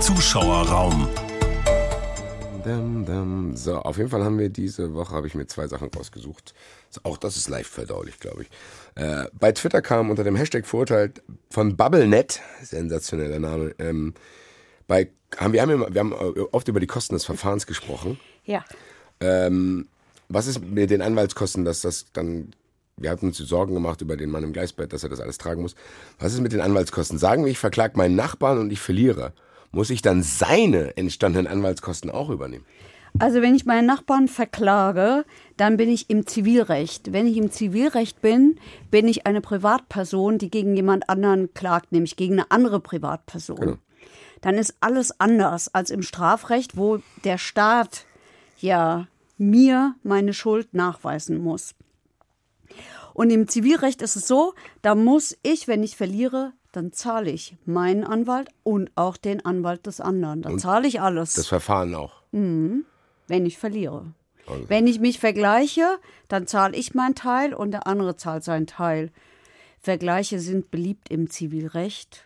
Zuschauerraum. So, auf jeden Fall haben wir diese Woche, habe ich mir zwei Sachen rausgesucht. Auch das ist live verdaulich, glaube ich. Äh, bei Twitter kam unter dem Hashtag verurteilt von BubbleNet, sensationeller Name, ähm, bei, haben, wir, haben, wir haben oft über die Kosten des Verfahrens gesprochen. Ja. Ähm, was ist mit den Anwaltskosten, dass das dann wir hatten uns Sorgen gemacht über den Mann im Gleisbett, dass er das alles tragen muss. Was ist mit den Anwaltskosten? Sagen wir, ich verklage meinen Nachbarn und ich verliere muss ich dann seine entstandenen Anwaltskosten auch übernehmen? Also wenn ich meinen Nachbarn verklage, dann bin ich im Zivilrecht. Wenn ich im Zivilrecht bin, bin ich eine Privatperson, die gegen jemand anderen klagt, nämlich gegen eine andere Privatperson. Genau. Dann ist alles anders als im Strafrecht, wo der Staat ja mir meine Schuld nachweisen muss. Und im Zivilrecht ist es so, da muss ich, wenn ich verliere, dann zahle ich meinen Anwalt und auch den Anwalt des anderen. Dann zahle ich alles. Das Verfahren auch. Mhm, wenn ich verliere. Okay. Wenn ich mich vergleiche, dann zahle ich meinen Teil und der andere zahlt seinen Teil. Vergleiche sind beliebt im Zivilrecht.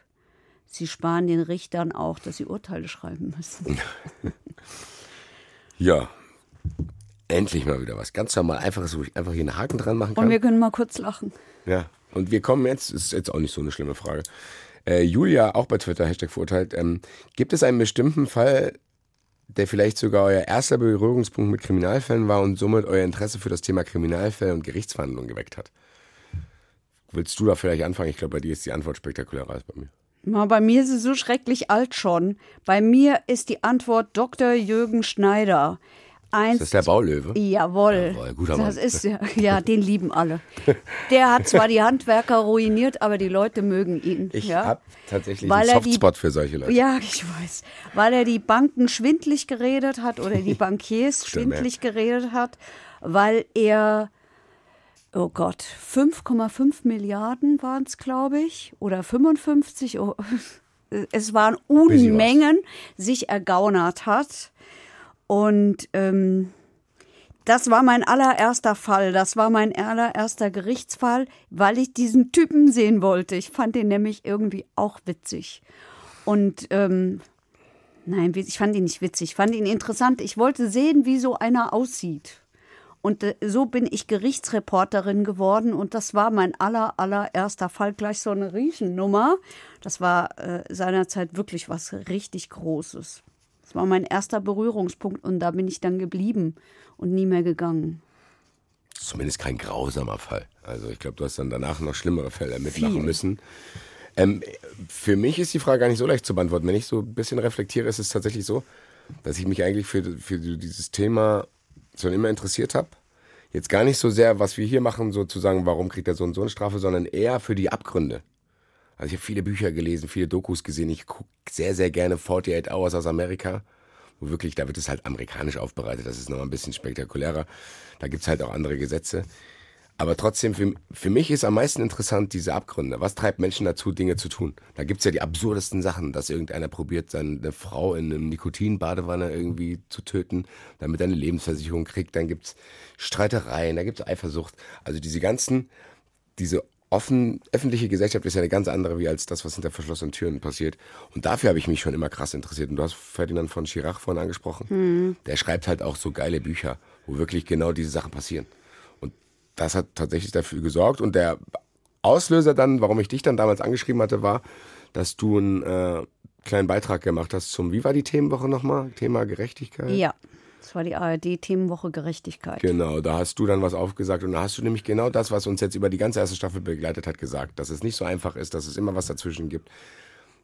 Sie sparen den Richtern auch, dass sie Urteile schreiben müssen. ja, endlich mal wieder was. Ganz normal, einfach so, einfach hier einen Haken dran machen kann. Und wir können mal kurz lachen. Ja, und wir kommen jetzt, ist jetzt auch nicht so eine schlimme Frage. Äh, Julia, auch bei Twitter, Hashtag verurteilt. Ähm, gibt es einen bestimmten Fall, der vielleicht sogar euer erster Berührungspunkt mit Kriminalfällen war und somit euer Interesse für das Thema Kriminalfälle und Gerichtsverhandlungen geweckt hat? Willst du da vielleicht anfangen? Ich glaube, bei dir ist die Antwort spektakulärer als bei mir. Na, bei mir ist sie so schrecklich alt schon. Bei mir ist die Antwort Dr. Jürgen Schneider. Einst, ist das der Baulöwe? Jawohl. Jawohl guter Mann. Das ist ja, ja, den lieben alle. Der hat zwar die Handwerker ruiniert, aber die Leute mögen ihn. Ich ja? habe tatsächlich Weil einen Softspot die, für solche Leute. Ja, ich weiß. Weil er die Banken schwindlig geredet hat oder die Bankiers schwindlig geredet hat, weil er oh Gott, 5,5 Milliarden waren es, glaube ich, oder 55. Oh, es waren Unmengen, sich ergaunert hat. Und ähm, das war mein allererster Fall. Das war mein allererster Gerichtsfall, weil ich diesen Typen sehen wollte. Ich fand den nämlich irgendwie auch witzig. Und ähm, nein, ich fand ihn nicht witzig. Ich fand ihn interessant. Ich wollte sehen, wie so einer aussieht. Und äh, so bin ich Gerichtsreporterin geworden und das war mein aller, allererster Fall, gleich so eine Riesennummer. Das war äh, seinerzeit wirklich was richtig Großes. Das war mein erster Berührungspunkt und da bin ich dann geblieben und nie mehr gegangen. Zumindest kein grausamer Fall. Also ich glaube, du hast dann danach noch schlimmere Fälle mitmachen Viel. müssen. Ähm, für mich ist die Frage gar nicht so leicht zu beantworten. Wenn ich so ein bisschen reflektiere, ist es tatsächlich so, dass ich mich eigentlich für, für dieses Thema schon immer interessiert habe. Jetzt gar nicht so sehr, was wir hier machen, sozusagen, warum kriegt er so und so eine Strafe, sondern eher für die Abgründe. Also ich habe viele Bücher gelesen, viele Dokus gesehen. Ich gucke sehr, sehr gerne 48 Hours aus Amerika, wo wirklich, da wird es halt amerikanisch aufbereitet. Das ist nochmal ein bisschen spektakulärer. Da gibt's halt auch andere Gesetze. Aber trotzdem, für, für mich ist am meisten interessant diese Abgründe. Was treibt Menschen dazu, Dinge zu tun? Da gibt's ja die absurdesten Sachen, dass irgendeiner probiert, seine Frau in einem Nikotinbadewanne irgendwie zu töten, damit er eine Lebensversicherung kriegt. Dann gibt's Streitereien, da gibt's Eifersucht. Also diese ganzen, diese offen, öffentliche Gesellschaft ist ja eine ganz andere, wie als das, was hinter verschlossenen Türen passiert. Und dafür habe ich mich schon immer krass interessiert. Und du hast Ferdinand von Chirac vorhin angesprochen. Mhm. Der schreibt halt auch so geile Bücher, wo wirklich genau diese Sachen passieren das hat tatsächlich dafür gesorgt. Und der Auslöser dann, warum ich dich dann damals angeschrieben hatte, war, dass du einen äh, kleinen Beitrag gemacht hast zum, wie war die Themenwoche nochmal? Thema Gerechtigkeit? Ja. Das war die ARD-Themenwoche Gerechtigkeit. Genau, da hast du dann was aufgesagt und da hast du nämlich genau das, was uns jetzt über die ganze erste Staffel begleitet hat, gesagt. Dass es nicht so einfach ist, dass es immer was dazwischen gibt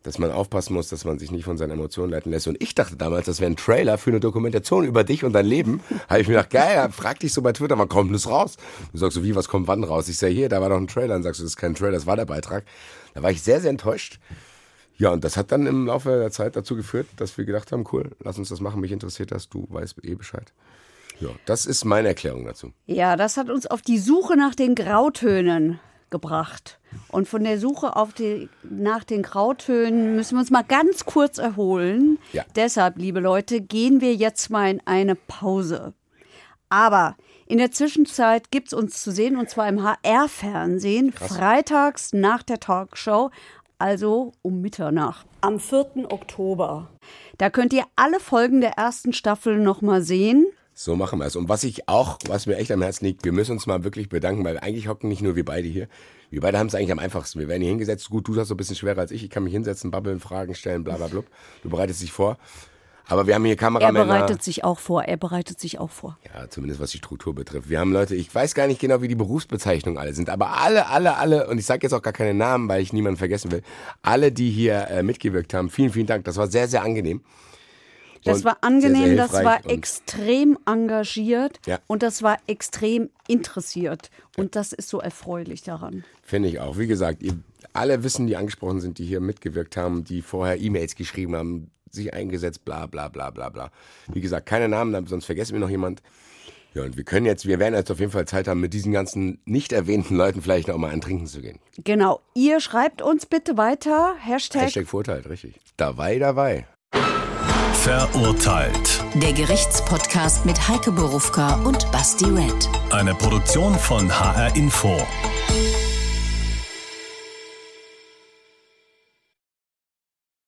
dass man aufpassen muss, dass man sich nicht von seinen Emotionen leiten lässt. Und ich dachte damals, das wäre ein Trailer für eine Dokumentation über dich und dein Leben. Habe ich mir gedacht, geil, frag dich so bei Twitter, wann kommt das raus? Du sagst so, wie, was kommt wann raus? Ich sage, hier, da war doch ein Trailer. Dann sagst du, das ist kein Trailer, das war der Beitrag. Da war ich sehr, sehr enttäuscht. Ja, und das hat dann im Laufe der Zeit dazu geführt, dass wir gedacht haben, cool, lass uns das machen, mich interessiert das, du weißt eh Bescheid. Ja, das ist meine Erklärung dazu. Ja, das hat uns auf die Suche nach den Grautönen gebracht. Und von der Suche auf die, nach den Grautönen müssen wir uns mal ganz kurz erholen. Ja. Deshalb, liebe Leute, gehen wir jetzt mal in eine Pause. Aber in der Zwischenzeit gibt es uns zu sehen, und zwar im HR-Fernsehen, freitags nach der Talkshow, also um Mitternacht, am 4. Oktober. Da könnt ihr alle Folgen der ersten Staffel nochmal sehen. So machen wir es. Und was ich auch, was mir echt am Herzen liegt, wir müssen uns mal wirklich bedanken, weil eigentlich hocken nicht nur wir beide hier. Wir beide haben es eigentlich am einfachsten. Wir werden hier hingesetzt. Gut, du hast so ein bisschen schwerer als ich. Ich kann mich hinsetzen, babbeln, Fragen stellen, bla bla bla. Du bereitest dich vor. Aber wir haben hier Kameramänner. Er bereitet sich auch vor. Er bereitet sich auch vor. Ja, zumindest was die Struktur betrifft. Wir haben Leute, ich weiß gar nicht genau, wie die Berufsbezeichnungen alle sind, aber alle, alle, alle, und ich sage jetzt auch gar keine Namen, weil ich niemanden vergessen will, alle, die hier äh, mitgewirkt haben, vielen, vielen Dank. Das war sehr, sehr angenehm. Das war angenehm, sehr, sehr das war extrem engagiert ja. und das war extrem interessiert. Und das ist so erfreulich daran. Finde ich auch. Wie gesagt, ihr alle wissen, die angesprochen sind, die hier mitgewirkt haben, die vorher E-Mails geschrieben haben, sich eingesetzt, bla bla bla bla bla. Wie gesagt, keine Namen, sonst vergessen wir noch jemand. Ja, und wir können jetzt, wir werden jetzt auf jeden Fall Zeit haben, mit diesen ganzen nicht erwähnten Leuten vielleicht noch mal ein Trinken zu gehen. Genau. Ihr schreibt uns bitte weiter. Hashtag. Hashtag Vorteil, richtig. Dabei, dabei. Verurteilt. Der Gerichtspodcast mit Heike Borufka und Basti Red. Eine Produktion von HR Info.